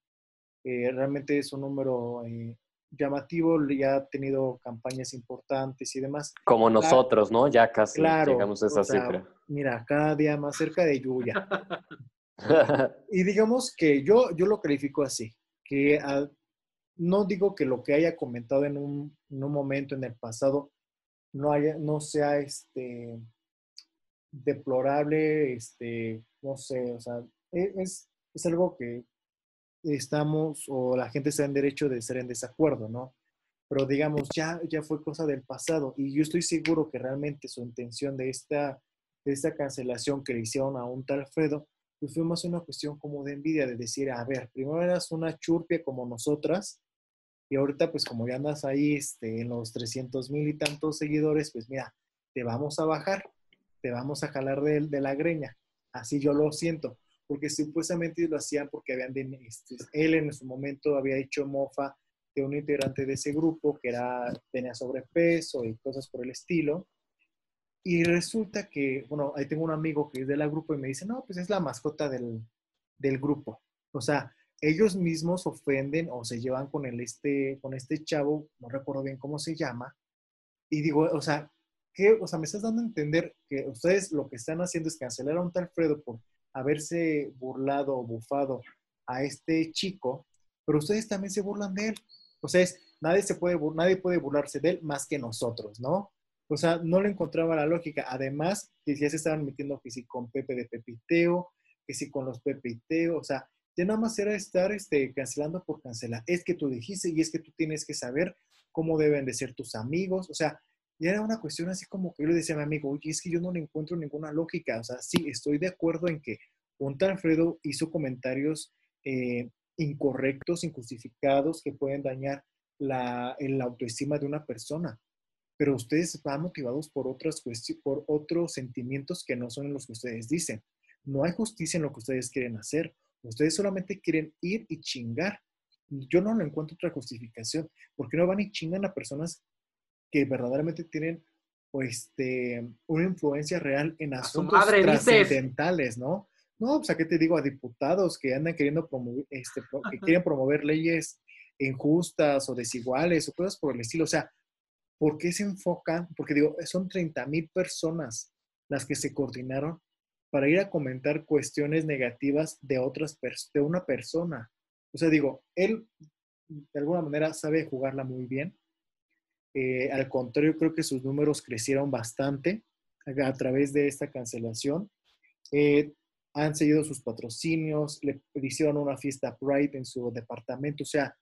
eh, realmente es un número eh, llamativo, ya ha tenido campañas importantes y demás. Como nosotros, ¿no? Ya casi llegamos a esa cifra. Mira, cada día más cerca de Yuya. y digamos que yo, yo lo califico así, que no digo que lo que haya comentado en un, momento en el pasado no, haya, no sea este, deplorable, este, no sé, o sea, e, es, es algo que estamos o la gente está en derecho de ser en desacuerdo, ¿no? Pero digamos, ya, ya fue cosa del pasado y yo estoy seguro que realmente su intención de esta, de esta cancelación que le hicieron a un tal Alfredo pues fue más una cuestión como de envidia, de decir, a ver, primero eras una churpia como nosotras, y ahorita pues como ya andas ahí este, en los 300 mil y tantos seguidores, pues mira, te vamos a bajar, te vamos a jalar de, de la greña. Así yo lo siento, porque supuestamente lo hacían porque habían, este, él en su momento había hecho mofa de un integrante de ese grupo que era, tenía sobrepeso y cosas por el estilo. Y resulta que, bueno, ahí tengo un amigo que es de la grupo y me dice, no, pues es la mascota del, del grupo. O sea, ellos mismos ofenden o se llevan con, el este, con este chavo, no recuerdo bien cómo se llama, y digo, o sea, ¿qué? O sea, me estás dando a entender que ustedes lo que están haciendo es cancelar a un tal Fredo por haberse burlado o bufado a este chico, pero ustedes también se burlan de él. O sea, es, nadie, se puede, nadie puede burlarse de él más que nosotros, ¿no? O sea, no le encontraba la lógica. Además, que ya se estaban metiendo que si con Pepe de Pepiteo, que si con los Pepiteo, o sea, ya nada más era estar este, cancelando por cancelar. Es que tú dijiste y es que tú tienes que saber cómo deben de ser tus amigos. O sea, ya era una cuestión así como que yo le decía a mi amigo, oye, es que yo no le encuentro ninguna lógica. O sea, sí, estoy de acuerdo en que un tal Alfredo hizo comentarios eh, incorrectos, injustificados, que pueden dañar la, la autoestima de una persona pero ustedes van motivados por otras por otros sentimientos que no son los que ustedes dicen. No hay justicia en lo que ustedes quieren hacer. Ustedes solamente quieren ir y chingar. Yo no encuentro otra justificación. porque no van y chingan a personas que verdaderamente tienen este, una influencia real en asuntos trascendentales, ¿no? No, pues a qué te digo, a diputados que andan queriendo promover, este, que quieren promover leyes injustas o desiguales o cosas por el estilo. O sea, ¿por qué se enfocan? Porque digo, son 30 mil personas las que se coordinaron para ir a comentar cuestiones negativas de otras de una persona. O sea, digo, él de alguna manera sabe jugarla muy bien. Eh, al contrario, creo que sus números crecieron bastante a, través de esta cancelación. Eh, han seguido sus patrocinios, le hicieron una fiesta Pride en su departamento. O sea,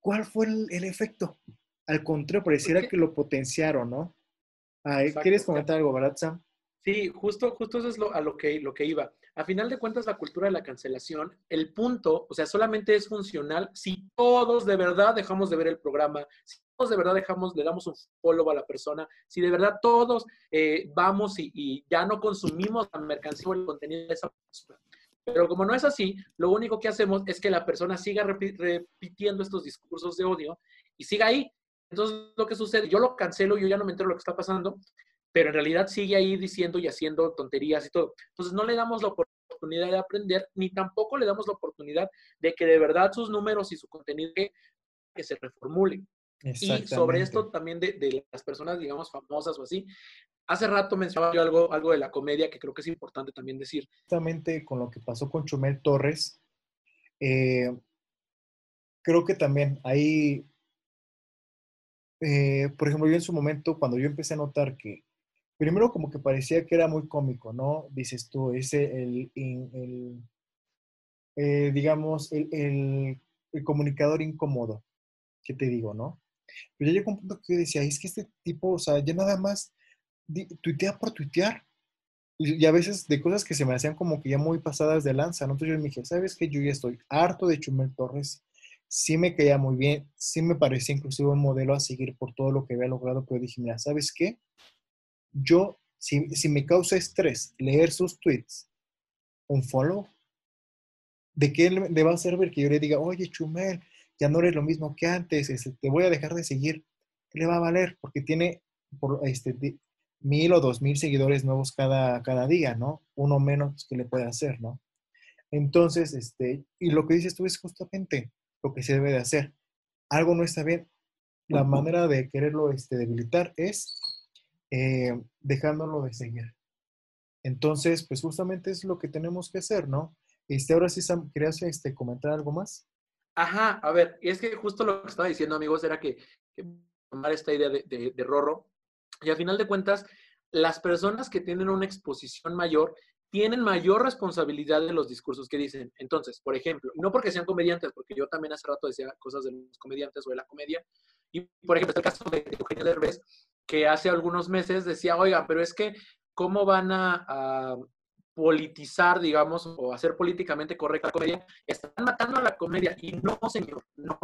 ¿cuál fue el, efecto? Al contrario, pareciera que lo potenciaron, ¿no? ¿Quieres comentar algo, verdad, Sam? Sí, justo, justo eso es lo, a lo que, lo que iba. A final de cuentas, la cultura de la cancelación, el punto, o sea, solamente es funcional si todos de verdad dejamos de ver el programa, si todos de verdad dejamos, le damos un follow a la persona, si de verdad todos eh, vamos y, ya no consumimos la mercancía o el contenido de esa persona. Pero como no es así, lo único que hacemos es que la persona siga repitiendo estos discursos de odio y siga ahí. Entonces, lo que sucede, yo lo cancelo, yo ya no me entero lo que está pasando, pero en realidad sigue ahí diciendo y haciendo tonterías y todo. Entonces no le damos la oportunidad de aprender, ni tampoco le damos la oportunidad de que de verdad sus números y su contenido que se reformulen. Y sobre esto también de, las personas, digamos, famosas o así, hace rato mencionaba yo algo, algo de la comedia que creo que es importante también decir. Justamente con lo que pasó con Chumel Torres, eh, creo que también ahí, eh, por ejemplo, yo en su momento, cuando yo empecé a notar que primero como que parecía que era muy cómico, ¿no? Dices tú, ese, el, eh, digamos, el, comunicador incómodo, ¿qué te digo, no? Pero ya llegó un punto que yo decía, es que este tipo, o sea, ya nada más tuitea por tuitear. Y, a veces de cosas que se me hacían como que ya muy pasadas de lanza. Entonces yo me dije, ¿sabes qué? Yo ya estoy harto de Chumel Torres. Sí me caía muy bien, sí me parecía inclusive un modelo a seguir por todo lo que había logrado, pero dije, mira, ¿sabes qué? yo, si, me causa estrés leer sus tweets, un follow, ¿de qué le va a servir que yo le diga, oye, Chumel, ya no eres lo mismo que antes, este, te voy a dejar de seguir? ¿Qué le va a valer? Porque tiene por, este, mil o dos mil seguidores nuevos cada, cada día, ¿no? Uno menos que le puede hacer, ¿no? Entonces, este, y lo que dices tú es justamente lo que se debe de hacer. Algo no está bien. La manera de quererlo este, debilitar es eh, dejándolo de seguir. Entonces, pues justamente es lo que tenemos que hacer, ¿no? Este, ahora sí, Sam, ¿querías este, comentar algo más? Ajá, a ver, y es que justo lo que estaba diciendo, amigos, era que, tomar esta idea de, de, de Rorro, y al final de cuentas, las personas que tienen una exposición mayor tienen mayor responsabilidad de los discursos que dicen. Entonces, por ejemplo, no porque sean comediantes, porque yo también hace rato decía cosas de los comediantes o de la comedia, y por ejemplo, está el caso de Eugenio Derbez, que hace algunos meses decía, oiga, pero es que, ¿cómo van a, politizar, digamos, o hacer políticamente correcta la comedia? Están matando a la comedia. Y no, señor, no,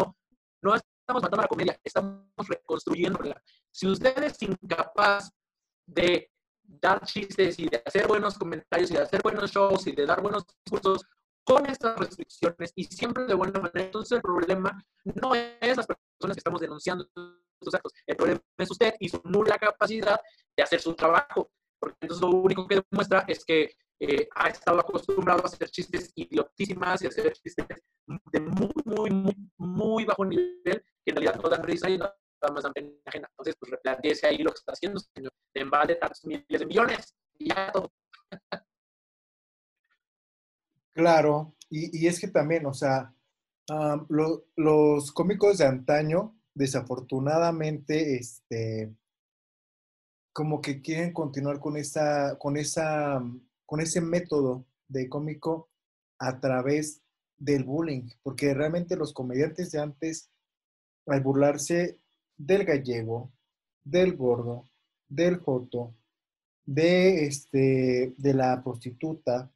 no estamos matando a la comedia, estamos reconstruyéndola. Si usted es incapaz de dar chistes y de hacer buenos comentarios y de hacer buenos shows y de dar buenos discursos con estas restricciones y siempre de buena manera, entonces el problema no es las personas que estamos denunciando actos. El problema es usted y su nula capacidad de hacer su trabajo. Porque entonces lo único que demuestra es que eh, ha estado acostumbrado a hacer chistes idiotísimas y a hacer chistes de muy, muy, muy, muy bajo nivel, que en realidad no dan risa y nada más dan pena ajena. Entonces, pues replanteese ahí lo que está haciendo, señor. En vale tantos miles de millones y ya todo. Claro, y, y, es que también, o sea, los cómicos de antaño desafortunadamente, este, como que quieren continuar con esa, con esa, con ese método de cómico a través del bullying, porque realmente los comediantes de antes, al burlarse del gallego, del gordo, del joto, de, este, de la prostituta,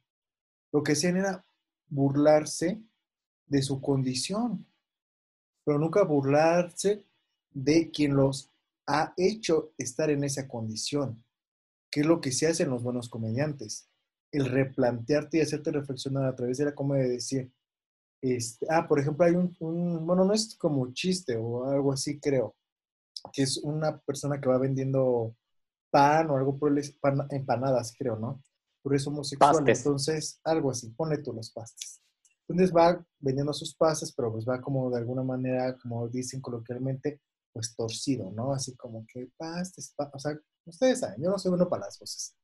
lo que hacían era burlarse de su condición, pero nunca burlarse de quien los ha hecho estar en esa condición, que es lo que se hace en los buenos comediantes, el replantearte y hacerte reflexionar a través de la comedia, decir, este, ah, por ejemplo, hay un, bueno, no es como chiste o algo así, creo, que es una persona que va vendiendo pan o algo por el, empanadas, creo, ¿no? pero es homosexual. Pastes. Entonces, algo así, ponle tú los pastes. Entonces va vendiendo sus pastes, pero pues va como de alguna manera, como dicen coloquialmente, pues torcido, ¿no? Así como que pastes, pa- o sea, ustedes saben, yo no soy bueno para las cosas.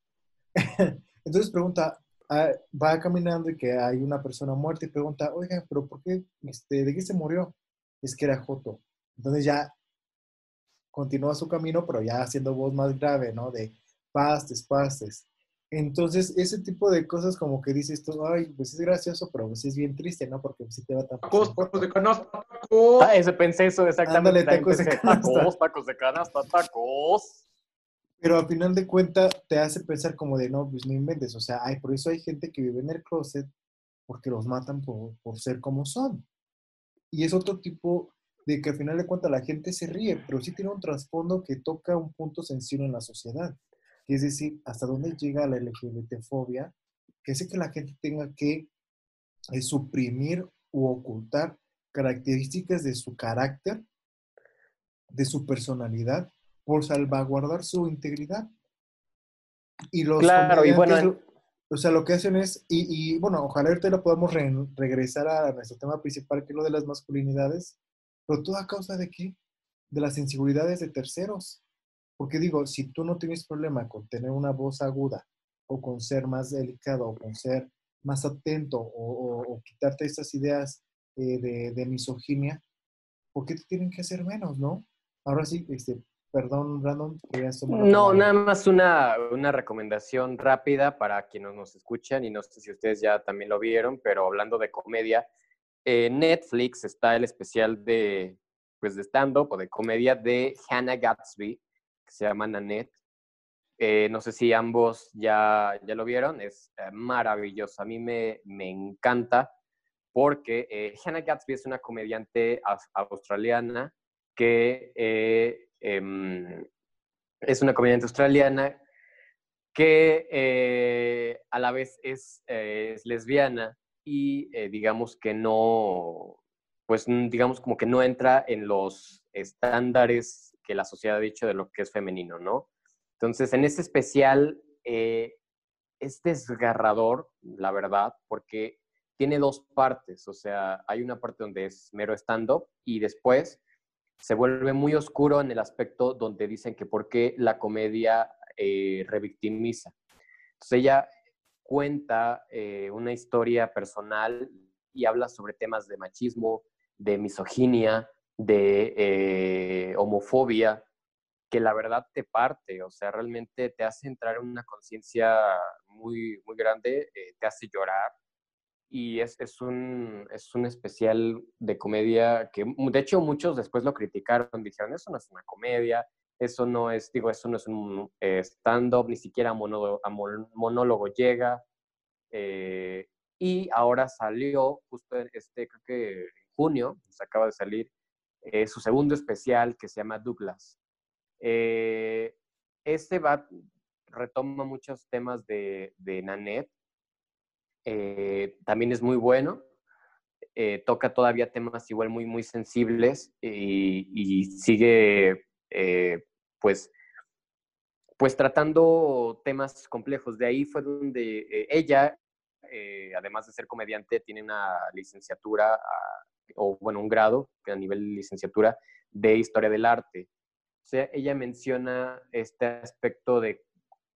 Entonces pregunta, ah, va caminando y que hay una persona muerta y pregunta, oiga, pero ¿por qué? Este, ¿De qué se murió? Es que era Joto. Entonces ya continúa su camino, pero ya haciendo voz más grave, ¿no? De pastes, pastes. Entonces, ese tipo de cosas como que dices tú, ay, pues es gracioso, pero pues es bien triste, ¿no? Porque si te va tan Tacos, tacos de canasta, tacos. Ah, ese pensé eso exactamente. Ándale, tacos de canasta. Tacos, tacos de canasta, tacos. Pero al final de cuentas te hace pensar como de, no, pues no inventes. O sea, ay, por eso hay gente que vive en el closet porque los matan por, por ser como son. Y es otro tipo de que al final de cuentas la gente se ríe, pero sí tiene un trasfondo que toca un punto sensible en la sociedad. Es decir, hasta dónde llega la LGBTfobia, que hace que la gente tenga que eh, suprimir u ocultar características de su carácter, de su personalidad, por salvaguardar su integridad. Y los Claro, y bueno, o sea, lo que hacen es, y, y, bueno, ojalá ahorita lo podamos re- regresar a nuestro tema principal, que es lo de las masculinidades, pero todo a causa de qué? De las inseguridades de terceros. Porque digo, si tú no tienes problema con tener una voz aguda, o con ser más delicado, o con ser más atento, o, o- o quitarte estas ideas eh, de, de misoginia, ¿por qué te tienen que hacer menos, no? Ahora sí, este, perdón, Brandon, No, palabra. nada más una, una recomendación rápida para quienes nos escuchan y no sé si ustedes ya también lo vieron, pero hablando de comedia, en Netflix está el especial de, pues, de stand-up o de comedia de Hannah Gatsby, que se llama Nanette. Eh, no sé si ambos ya, ya lo vieron, es eh, maravilloso, a mí me, me encanta porque eh, Hannah Gatsby es una comediante aus- australiana que eh, em, es una comediante australiana que eh, a la vez eh, es lesbiana y eh, digamos que no, pues digamos como que no entra en los estándares que la sociedad ha dicho de lo que es femenino, ¿no? Entonces, en este especial eh, es desgarrador, la verdad, porque tiene dos partes, o sea, hay una parte donde es mero stand-up y después se vuelve muy oscuro en el aspecto donde dicen que por qué la comedia eh, revictimiza. Entonces ella cuenta eh, una historia personal y habla sobre temas de machismo, de misoginia, de eh, homofobia, que la verdad te parte, o sea, realmente te hace entrar en una conciencia muy, muy grande, eh, te hace llorar. Y es, es, un, es un especial de comedia que, de hecho, muchos después lo criticaron, dijeron, eso no es una comedia, eso no es, digo, eso no es un eh, stand-up, ni siquiera monólogo, llega. Eh, y ahora salió, justo este, creo que en junio, se acaba de salir, eh, su segundo especial que se llama Douglas. Eh, este va, retoma muchos temas de, Nanette. También es muy bueno. Toca todavía temas igual muy, muy sensibles y sigue, eh, pues, pues tratando temas complejos. De ahí fue donde eh, ella, eh, además de ser comediante, tiene una licenciatura, ah, o bueno, un grado a nivel de licenciatura de historia del arte. O sea, ella menciona este aspecto de,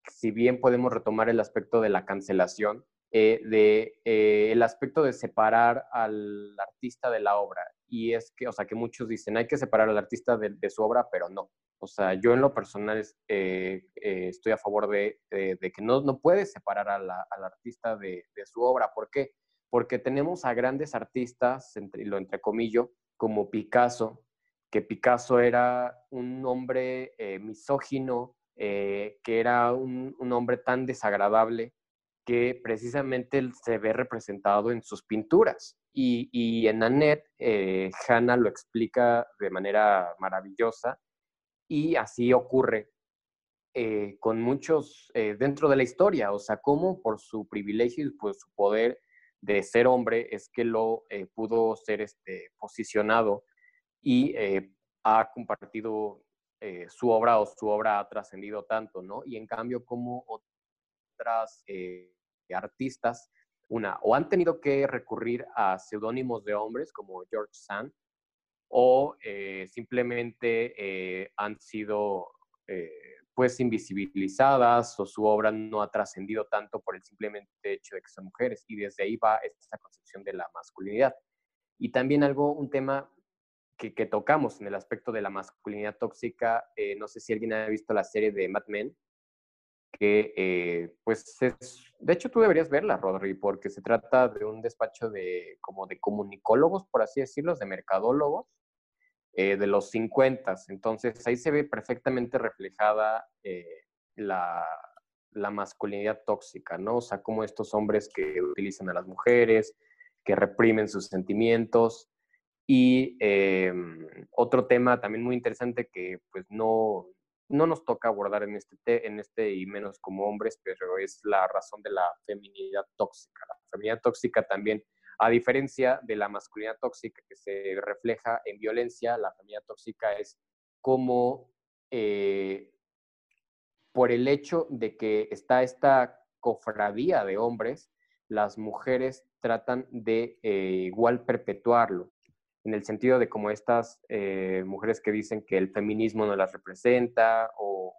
si bien podemos retomar el aspecto de la cancelación, de el aspecto de separar al artista de la obra. Y es que, o sea, que muchos dicen, hay que separar al artista de, su obra, pero no. O sea, yo en lo personal eh, eh, estoy a favor de, que no, no puedes separar al artista de, su obra. ¿Por qué? Porque tenemos a grandes artistas, entre, lo entrecomillo, como Picasso, que Picasso era un hombre eh, misógino, que era un, un, hombre tan desagradable que precisamente se ve representado en sus pinturas. Y, en Annette, eh, Hannah lo explica de manera maravillosa y así ocurre eh, con muchos eh, dentro de la historia, o sea, cómo por su privilegio y por su poder de ser hombre es que lo eh, pudo ser este, posicionado y ha compartido su obra o su obra ha trascendido tanto, ¿no? Y en cambio, como otras, artistas, una, o han tenido que recurrir a seudónimos de hombres como George Sand, o eh, simplemente eh, han sido eh, pues invisibilizadas o su obra no ha trascendido tanto por el simplemente hecho de que son mujeres y desde ahí va esta concepción de la masculinidad. Y también algo, un tema que, que tocamos en el aspecto de la masculinidad tóxica, no sé si alguien ha visto la serie de Mad Men, que eh, pues es, de hecho tú deberías verla, Rodri, porque se trata de un despacho de como de comunicólogos, por así decirlo, de mercadólogos eh, de los 50. Entonces ahí se ve perfectamente reflejada eh, la, la, masculinidad tóxica, ¿no? O sea, como estos hombres que utilizan a las mujeres, que reprimen sus sentimientos. Y otro tema también muy interesante que pues no, no nos toca abordar en este, en este y menos como hombres, pero es la razón de la feminidad tóxica. La feminidad tóxica también, a diferencia de la masculinidad tóxica que se refleja en violencia, la feminidad tóxica es como eh, por el hecho de que está esta cofradía de hombres, las mujeres tratan de eh, igual perpetuarlo en el sentido de como estas eh, mujeres que dicen que el feminismo no las representa o,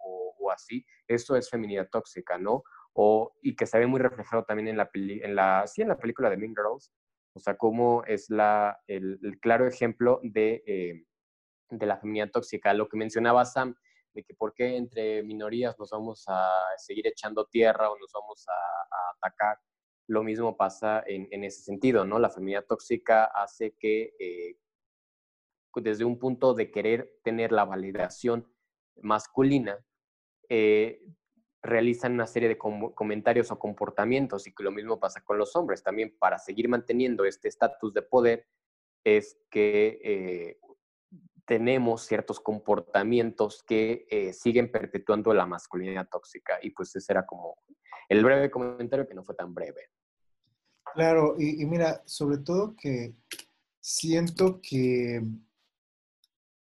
así, eso es feminidad tóxica, ¿no? O, y que se ve muy reflejado también en la, en la, sí, en la película de Mean Girls, o sea, cómo es la, el, claro ejemplo de, eh, de la feminidad tóxica, lo que mencionaba Sam, de que por qué entre minorías nos vamos a seguir echando tierra o nos vamos a atacar lo mismo pasa en, ese sentido, ¿no? La feminidad tóxica hace que eh, desde un punto de querer tener la validación masculina, eh, realizan una serie de comentarios o comportamientos y que lo mismo pasa con los hombres. También para seguir manteniendo este estatus de poder es que eh, tenemos ciertos comportamientos que siguen perpetuando la masculinidad tóxica. Y pues ese era como el breve comentario que no fue tan breve. Claro, y, mira, sobre todo que siento que,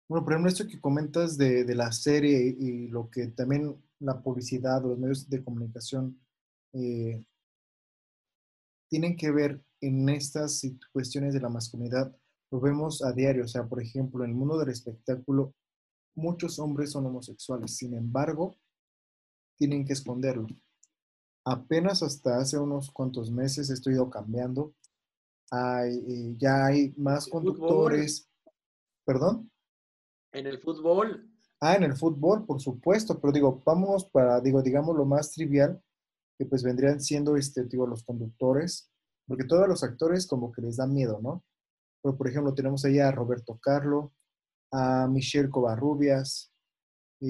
bueno, por ejemplo, esto que comentas de, la serie y lo que también la publicidad los medios de comunicación eh, tienen que ver en estas cuestiones de la masculinidad, lo vemos a diario. O sea, por ejemplo, en el mundo del espectáculo, muchos hombres son homosexuales, sin embargo, tienen que esconderlo apenas hasta hace unos cuantos meses esto ha ido cambiando. Hay, eh, ya hay más conductores. ¿Perdón? En el fútbol. Ah, en el fútbol, por supuesto, pero digo, vamos para, digo, digamos lo más trivial, que pues vendrían siendo, este, digo, los conductores, porque todos los actores como que les da miedo, ¿no? Pero, por ejemplo, tenemos ahí a Roberto Carlo, a Michelle Covarrubias,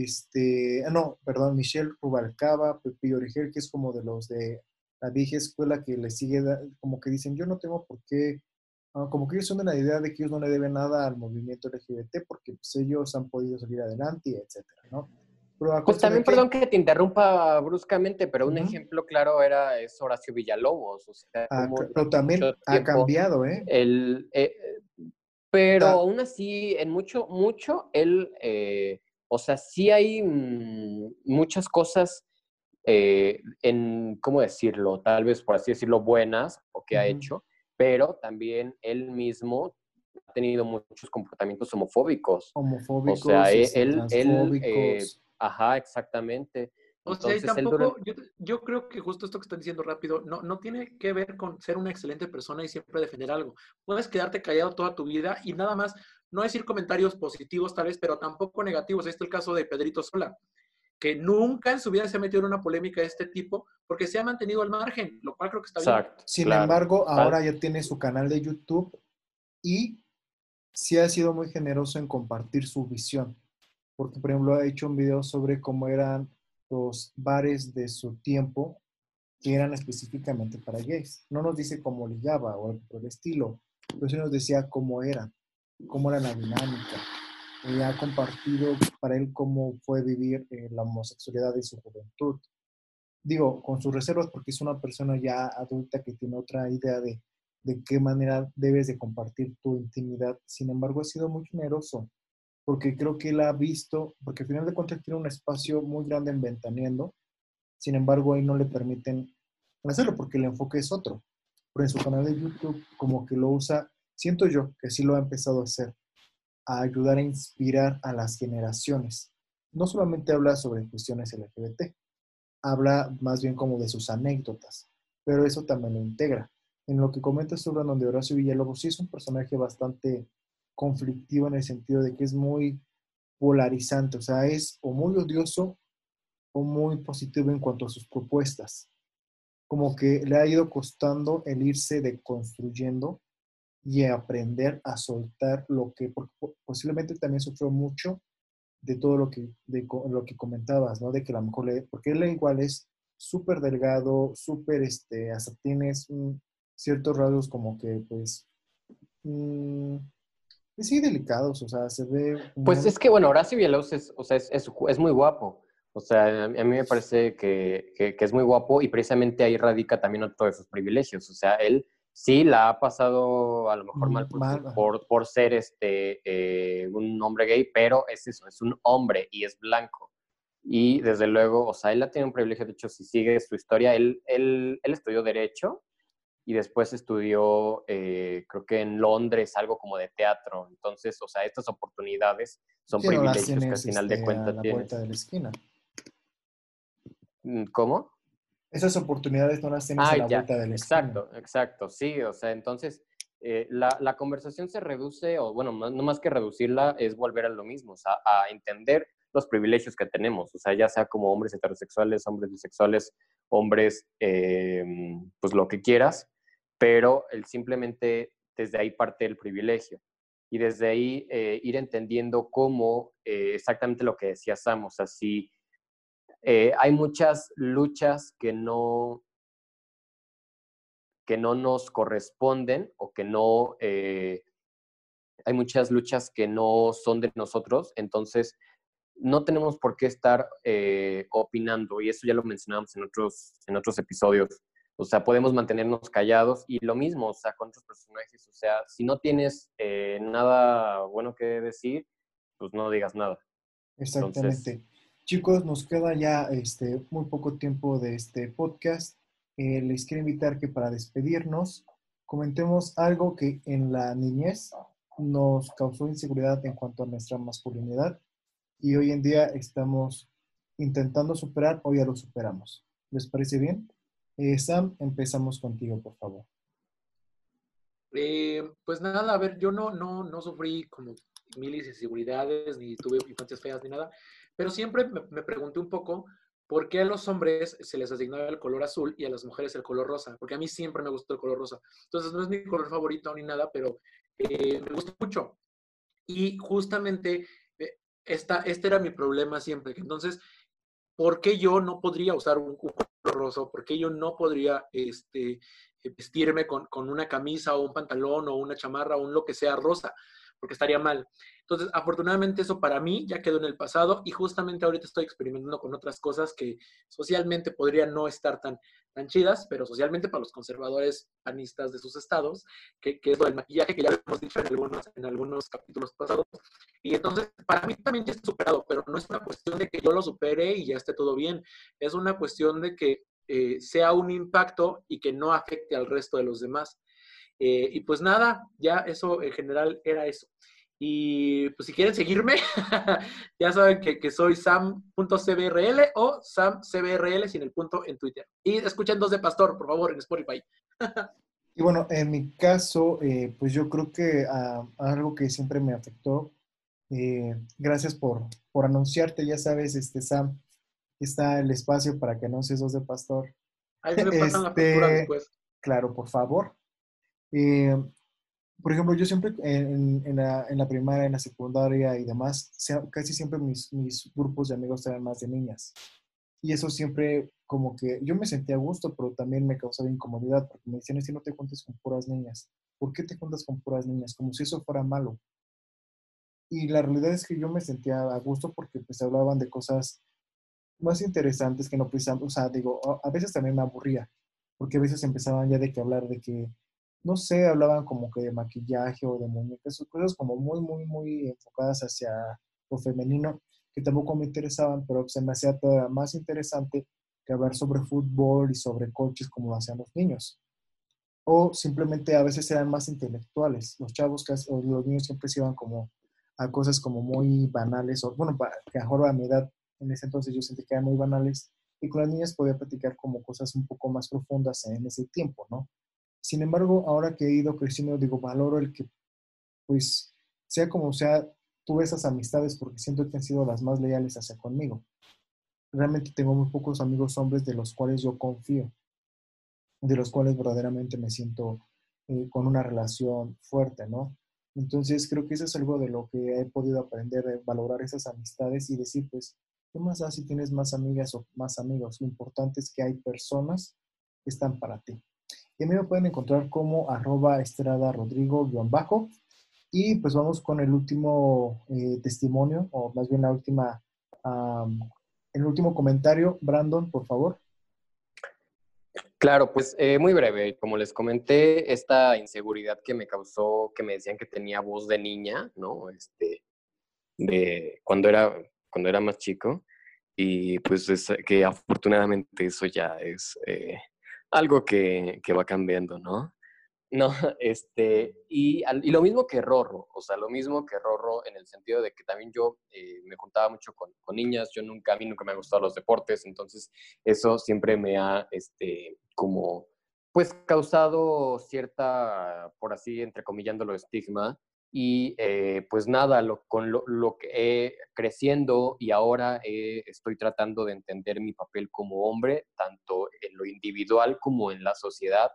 este, ah, no, perdón, Michelle Rubalcaba, Pepillo Origel, que es como de los de la vieja escuela que le sigue, como que dicen, yo no tengo por qué, ah, como que ellos son de la idea de que ellos no le deben nada al movimiento LGBT porque pues, ellos han podido salir adelante, etcétera, ¿no? pues también, perdón que te interrumpa bruscamente, pero un ejemplo claro era es Horacio Villalobos. O sea, ah, pero también ha cambiado, ¿eh? El, eh, pero aún así, en mucho, mucho, él eh, o sea, sí hay mm, muchas cosas eh, en, ¿cómo decirlo? Tal vez, por así decirlo, buenas o que ha hecho, pero también él mismo ha tenido muchos comportamientos homofóbicos. Homofóbicos. O sea, e, él, él eh, ajá, exactamente. O sea, tampoco, yo, creo que justo esto que están diciendo rápido, no, no tiene que ver con ser una excelente persona y siempre defender algo. Puedes quedarte callado toda tu vida y nada más no decir comentarios positivos tal vez, pero tampoco negativos. Este es el caso de Pedrito Sola, que nunca en su vida se ha metido en una polémica de este tipo porque se ha mantenido al margen, lo cual creo que está Exacto, bien. Sin embargo, ahora ya tiene su canal de YouTube y sí ha sido muy generoso en compartir su visión. Porque, por ejemplo, ha hecho un video sobre cómo eran los bares de su tiempo que eran específicamente para gays. No nos dice cómo ligaba o por el estilo, pero sí nos decía cómo eran cómo era la dinámica. Y ha compartido para él cómo fue vivir eh, la homosexualidad en su juventud. Digo, con sus reservas, porque es una persona ya adulta que tiene otra idea de, de qué manera debes de compartir tu intimidad. Sin embargo, ha sido muy generoso, porque creo que él ha visto, porque al final de cuentas tiene un espacio muy grande en Ventaneando, sin embargo, ahí no le permiten hacerlo porque el enfoque es otro. Pero en su canal de YouTube como que lo usa, siento yo que sí lo ha empezado a hacer, a ayudar a inspirar a las generaciones. No solamente habla sobre cuestiones LGBT, habla más bien como de sus anécdotas, pero eso también lo integra. En lo que comenta sobre donde Horacio Villalobos sí es un personaje bastante conflictivo en el sentido de que es muy polarizante, o sea, es o muy odioso o muy positivo en cuanto a sus propuestas. Como que le ha ido costando el irse deconstruyendo y aprender a soltar lo que posiblemente también sufrió mucho de todo lo que, de, lo que comentabas, ¿no? De que a lo mejor le, porque él igual es súper delgado, súper, este, hasta tienes ciertos rasgos como que, pues, mmm, sí, delicados, o sea, se ve... Pues es que, bueno, Horacio Villalobos es, o sea, es, es, muy guapo. O sea, a mí me parece que, que, que, es muy guapo y precisamente ahí radica también otro de sus privilegios. O sea, él sí la ha pasado a lo mejor mal por, por, ser este, eh, un hombre gay, pero es eso, es un hombre y es blanco. Y desde luego, o sea, él ha tenido un privilegio, de hecho, si sigue su historia, él, él, él estudió Derecho y después estudió, eh, creo que en Londres, algo como de teatro. Entonces, o sea, estas oportunidades son privilegios que al final de este, cuentas tienes. de la esquina. Mm, ¿Cómo? Esas oportunidades no las tienes a la vuelta del Exacto, exacto, sí, o sea, entonces eh, la, la, conversación se reduce, o bueno, no más que reducirla, es volver a lo mismo, o sea, a entender los privilegios que tenemos, o sea, ya sea como hombres heterosexuales, hombres bisexuales, hombres, em, pues lo que quieras, pero el simplemente desde ahí parte el privilegio. Y desde ahí eh, ir entendiendo cómo eh, exactamente lo que decía Sam, o sea, si eh, hay muchas luchas que no, que no nos corresponden o que no, eh, hay muchas luchas que no son de nosotros, entonces no tenemos por qué estar eh, opinando y eso ya lo mencionamos en otros, en otros episodios. O sea, podemos mantenernos callados y lo mismo, o sea, con otros personajes. O sea, si no tienes nada bueno que decir, pues no digas nada. Exactamente. Chicos, nos queda ya este, muy poco tiempo de este podcast. Eh, les quiero invitar que para despedirnos comentemos algo que en la niñez nos causó inseguridad en cuanto a nuestra masculinidad y hoy en día estamos intentando superar o ya lo superamos. ¿Les parece bien? Eh, Sam, empezamos contigo, por favor. Eh, pues nada, a ver, yo no, no, no sufrí como de inseguridades, ni tuve infancias feas, ni nada. Pero siempre me, pregunté un poco por qué a los hombres se les asignaba el color azul y a las mujeres el color rosa, porque a mí siempre me gustó el color rosa. Entonces no es mi color favorito ni nada, pero eh, me gusta mucho. Y justamente eh, esta, este era mi problema siempre. Entonces, ¿por qué yo no podría usar un, color rosa? ¿Por qué yo no podría este, vestirme con, con, una camisa o un pantalón o una chamarra o un lo que sea rosa? Porque estaría mal. Entonces, afortunadamente eso para mí ya quedó en el pasado y justamente ahorita estoy experimentando con otras cosas que socialmente podrían no estar tan, tan chidas, pero socialmente para los conservadores panistas de sus estados, que, que es lo del maquillaje, que ya hemos dicho en algunos, en algunos capítulos pasados. Y entonces, para mí también ya está superado, pero no es una cuestión de que yo lo supere y ya esté todo bien, es una cuestión de que eh, sea un impacto y que no afecte al resto de los demás. Eh, y pues nada, ya eso en general era eso. Y pues si quieren seguirme, ya saben que, que soy sam.cbrl o samcbrl sin el punto en Twitter. Y escuchen Dos de Pastor, por favor, en Spotify. y bueno, en mi caso, eh, pues yo creo que ah, algo que siempre me afectó, eh, gracias por, por anunciarte, ya sabes, este Sam, está el espacio para que anuncies Dos de Pastor. Ahí me pasan la factura este, después. Claro, por favor. Eh, por ejemplo, yo siempre en, en, la, en, la, primaria, en la secundaria y demás, casi siempre mis, mis, grupos de amigos eran más de niñas. Y eso siempre como que yo me sentía a gusto, pero también me causaba incomodidad porque me decían, si no te juntes con puras niñas. ¿Por qué te juntas con puras niñas? Como si eso fuera malo. Y la realidad es que yo me sentía a gusto porque pues hablaban de cosas más interesantes que no precisamente, o sea, digo, a veces también me aburría, porque a veces empezaban ya de que hablar de que no sé, hablaban como que de maquillaje o de muñecas, cosas como muy, muy, muy enfocadas hacia lo femenino, que tampoco me interesaban, pero se me hacía todavía más interesante que hablar sobre fútbol y sobre coches como lo hacían los niños. O simplemente a veces eran más intelectuales. Los chavos, o los niños siempre se iban como a cosas como muy banales, o bueno, que mejor a mi edad, en ese entonces yo sentí que eran muy banales, y con las niñas podía platicar como cosas un poco más profundas en ese tiempo, ¿no? Sin embargo, ahora que he ido creciendo, digo, valoro el que, pues, sea como sea, tuve esas amistades porque siento que han sido las más leales hacia conmigo. Realmente tengo muy pocos amigos hombres de los cuales yo confío, de los cuales verdaderamente me siento eh, con una relación fuerte, ¿no? Entonces creo que eso es algo de lo que he podido aprender, de valorar esas amistades y decir, pues, ¿qué más da si tienes más amigas o más amigos? Lo importante es que hay personas que están para ti. Y a mí me pueden encontrar como arroba estrada rodrigo bajo. Y pues vamos con el último eh, testimonio, o más bien la última, el último comentario. Brandon, por favor. Claro, pues eh, muy breve. Como les comenté, esta inseguridad que me causó, que me decían que tenía voz de niña, ¿no? Este, de cuando era, cuando era más chico. Y pues que afortunadamente eso ya es eh, algo que, que, va cambiando, ¿no? No, este, y, y, lo mismo que Rorro, o sea, lo mismo que Rorro en el sentido de que también yo eh, me juntaba mucho con, niñas, yo nunca, a mí nunca me han gustado los deportes, entonces eso siempre me ha, este, como, pues causado cierta, por así, entrecomillándolo, estigma, y eh, pues nada, lo, con lo, lo, que he creciendo y ahora estoy tratando de entender mi papel como hombre, tanto en lo individual como en la sociedad,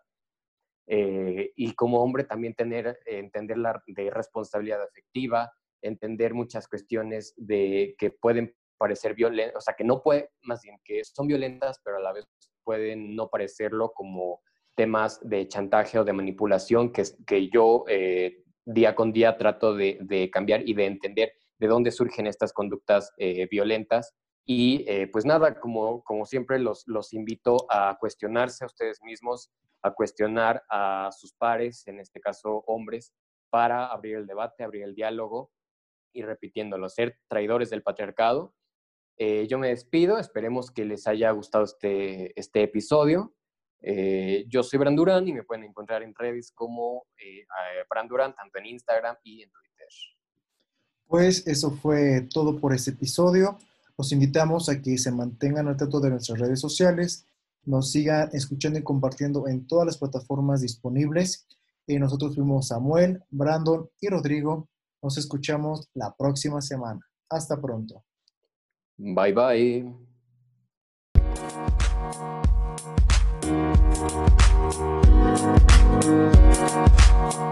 eh, y como hombre también tener, entender la de responsabilidad afectiva, entender muchas cuestiones de que pueden parecer violentas, o sea, que no puede, más bien que son violentas, pero a la vez pueden no parecerlo como temas de chantaje o de manipulación que, que yo eh, día con día trato de, cambiar y de entender de dónde surgen estas conductas eh, violentas. Y pues nada, como, como siempre los, los invito a cuestionarse a ustedes mismos, a cuestionar a sus pares, en este caso hombres, para abrir el debate, abrir el diálogo y repitiéndolo, ser traidores del patriarcado. Eh, yo me despido, esperemos que les haya gustado este, este episodio. Eh, yo soy Brandurán y me pueden encontrar en redes como eh, Brandurán, tanto en Instagram y en Twitter. Pues eso fue todo por este episodio. Los invitamos a que se mantengan al tanto de nuestras redes sociales nos sigan escuchando y compartiendo en todas las plataformas disponibles. Y nosotros fuimos Samuel, Brandon y Rodrigo. Nos escuchamos la próxima semana. Hasta pronto. Bye bye. Thank you.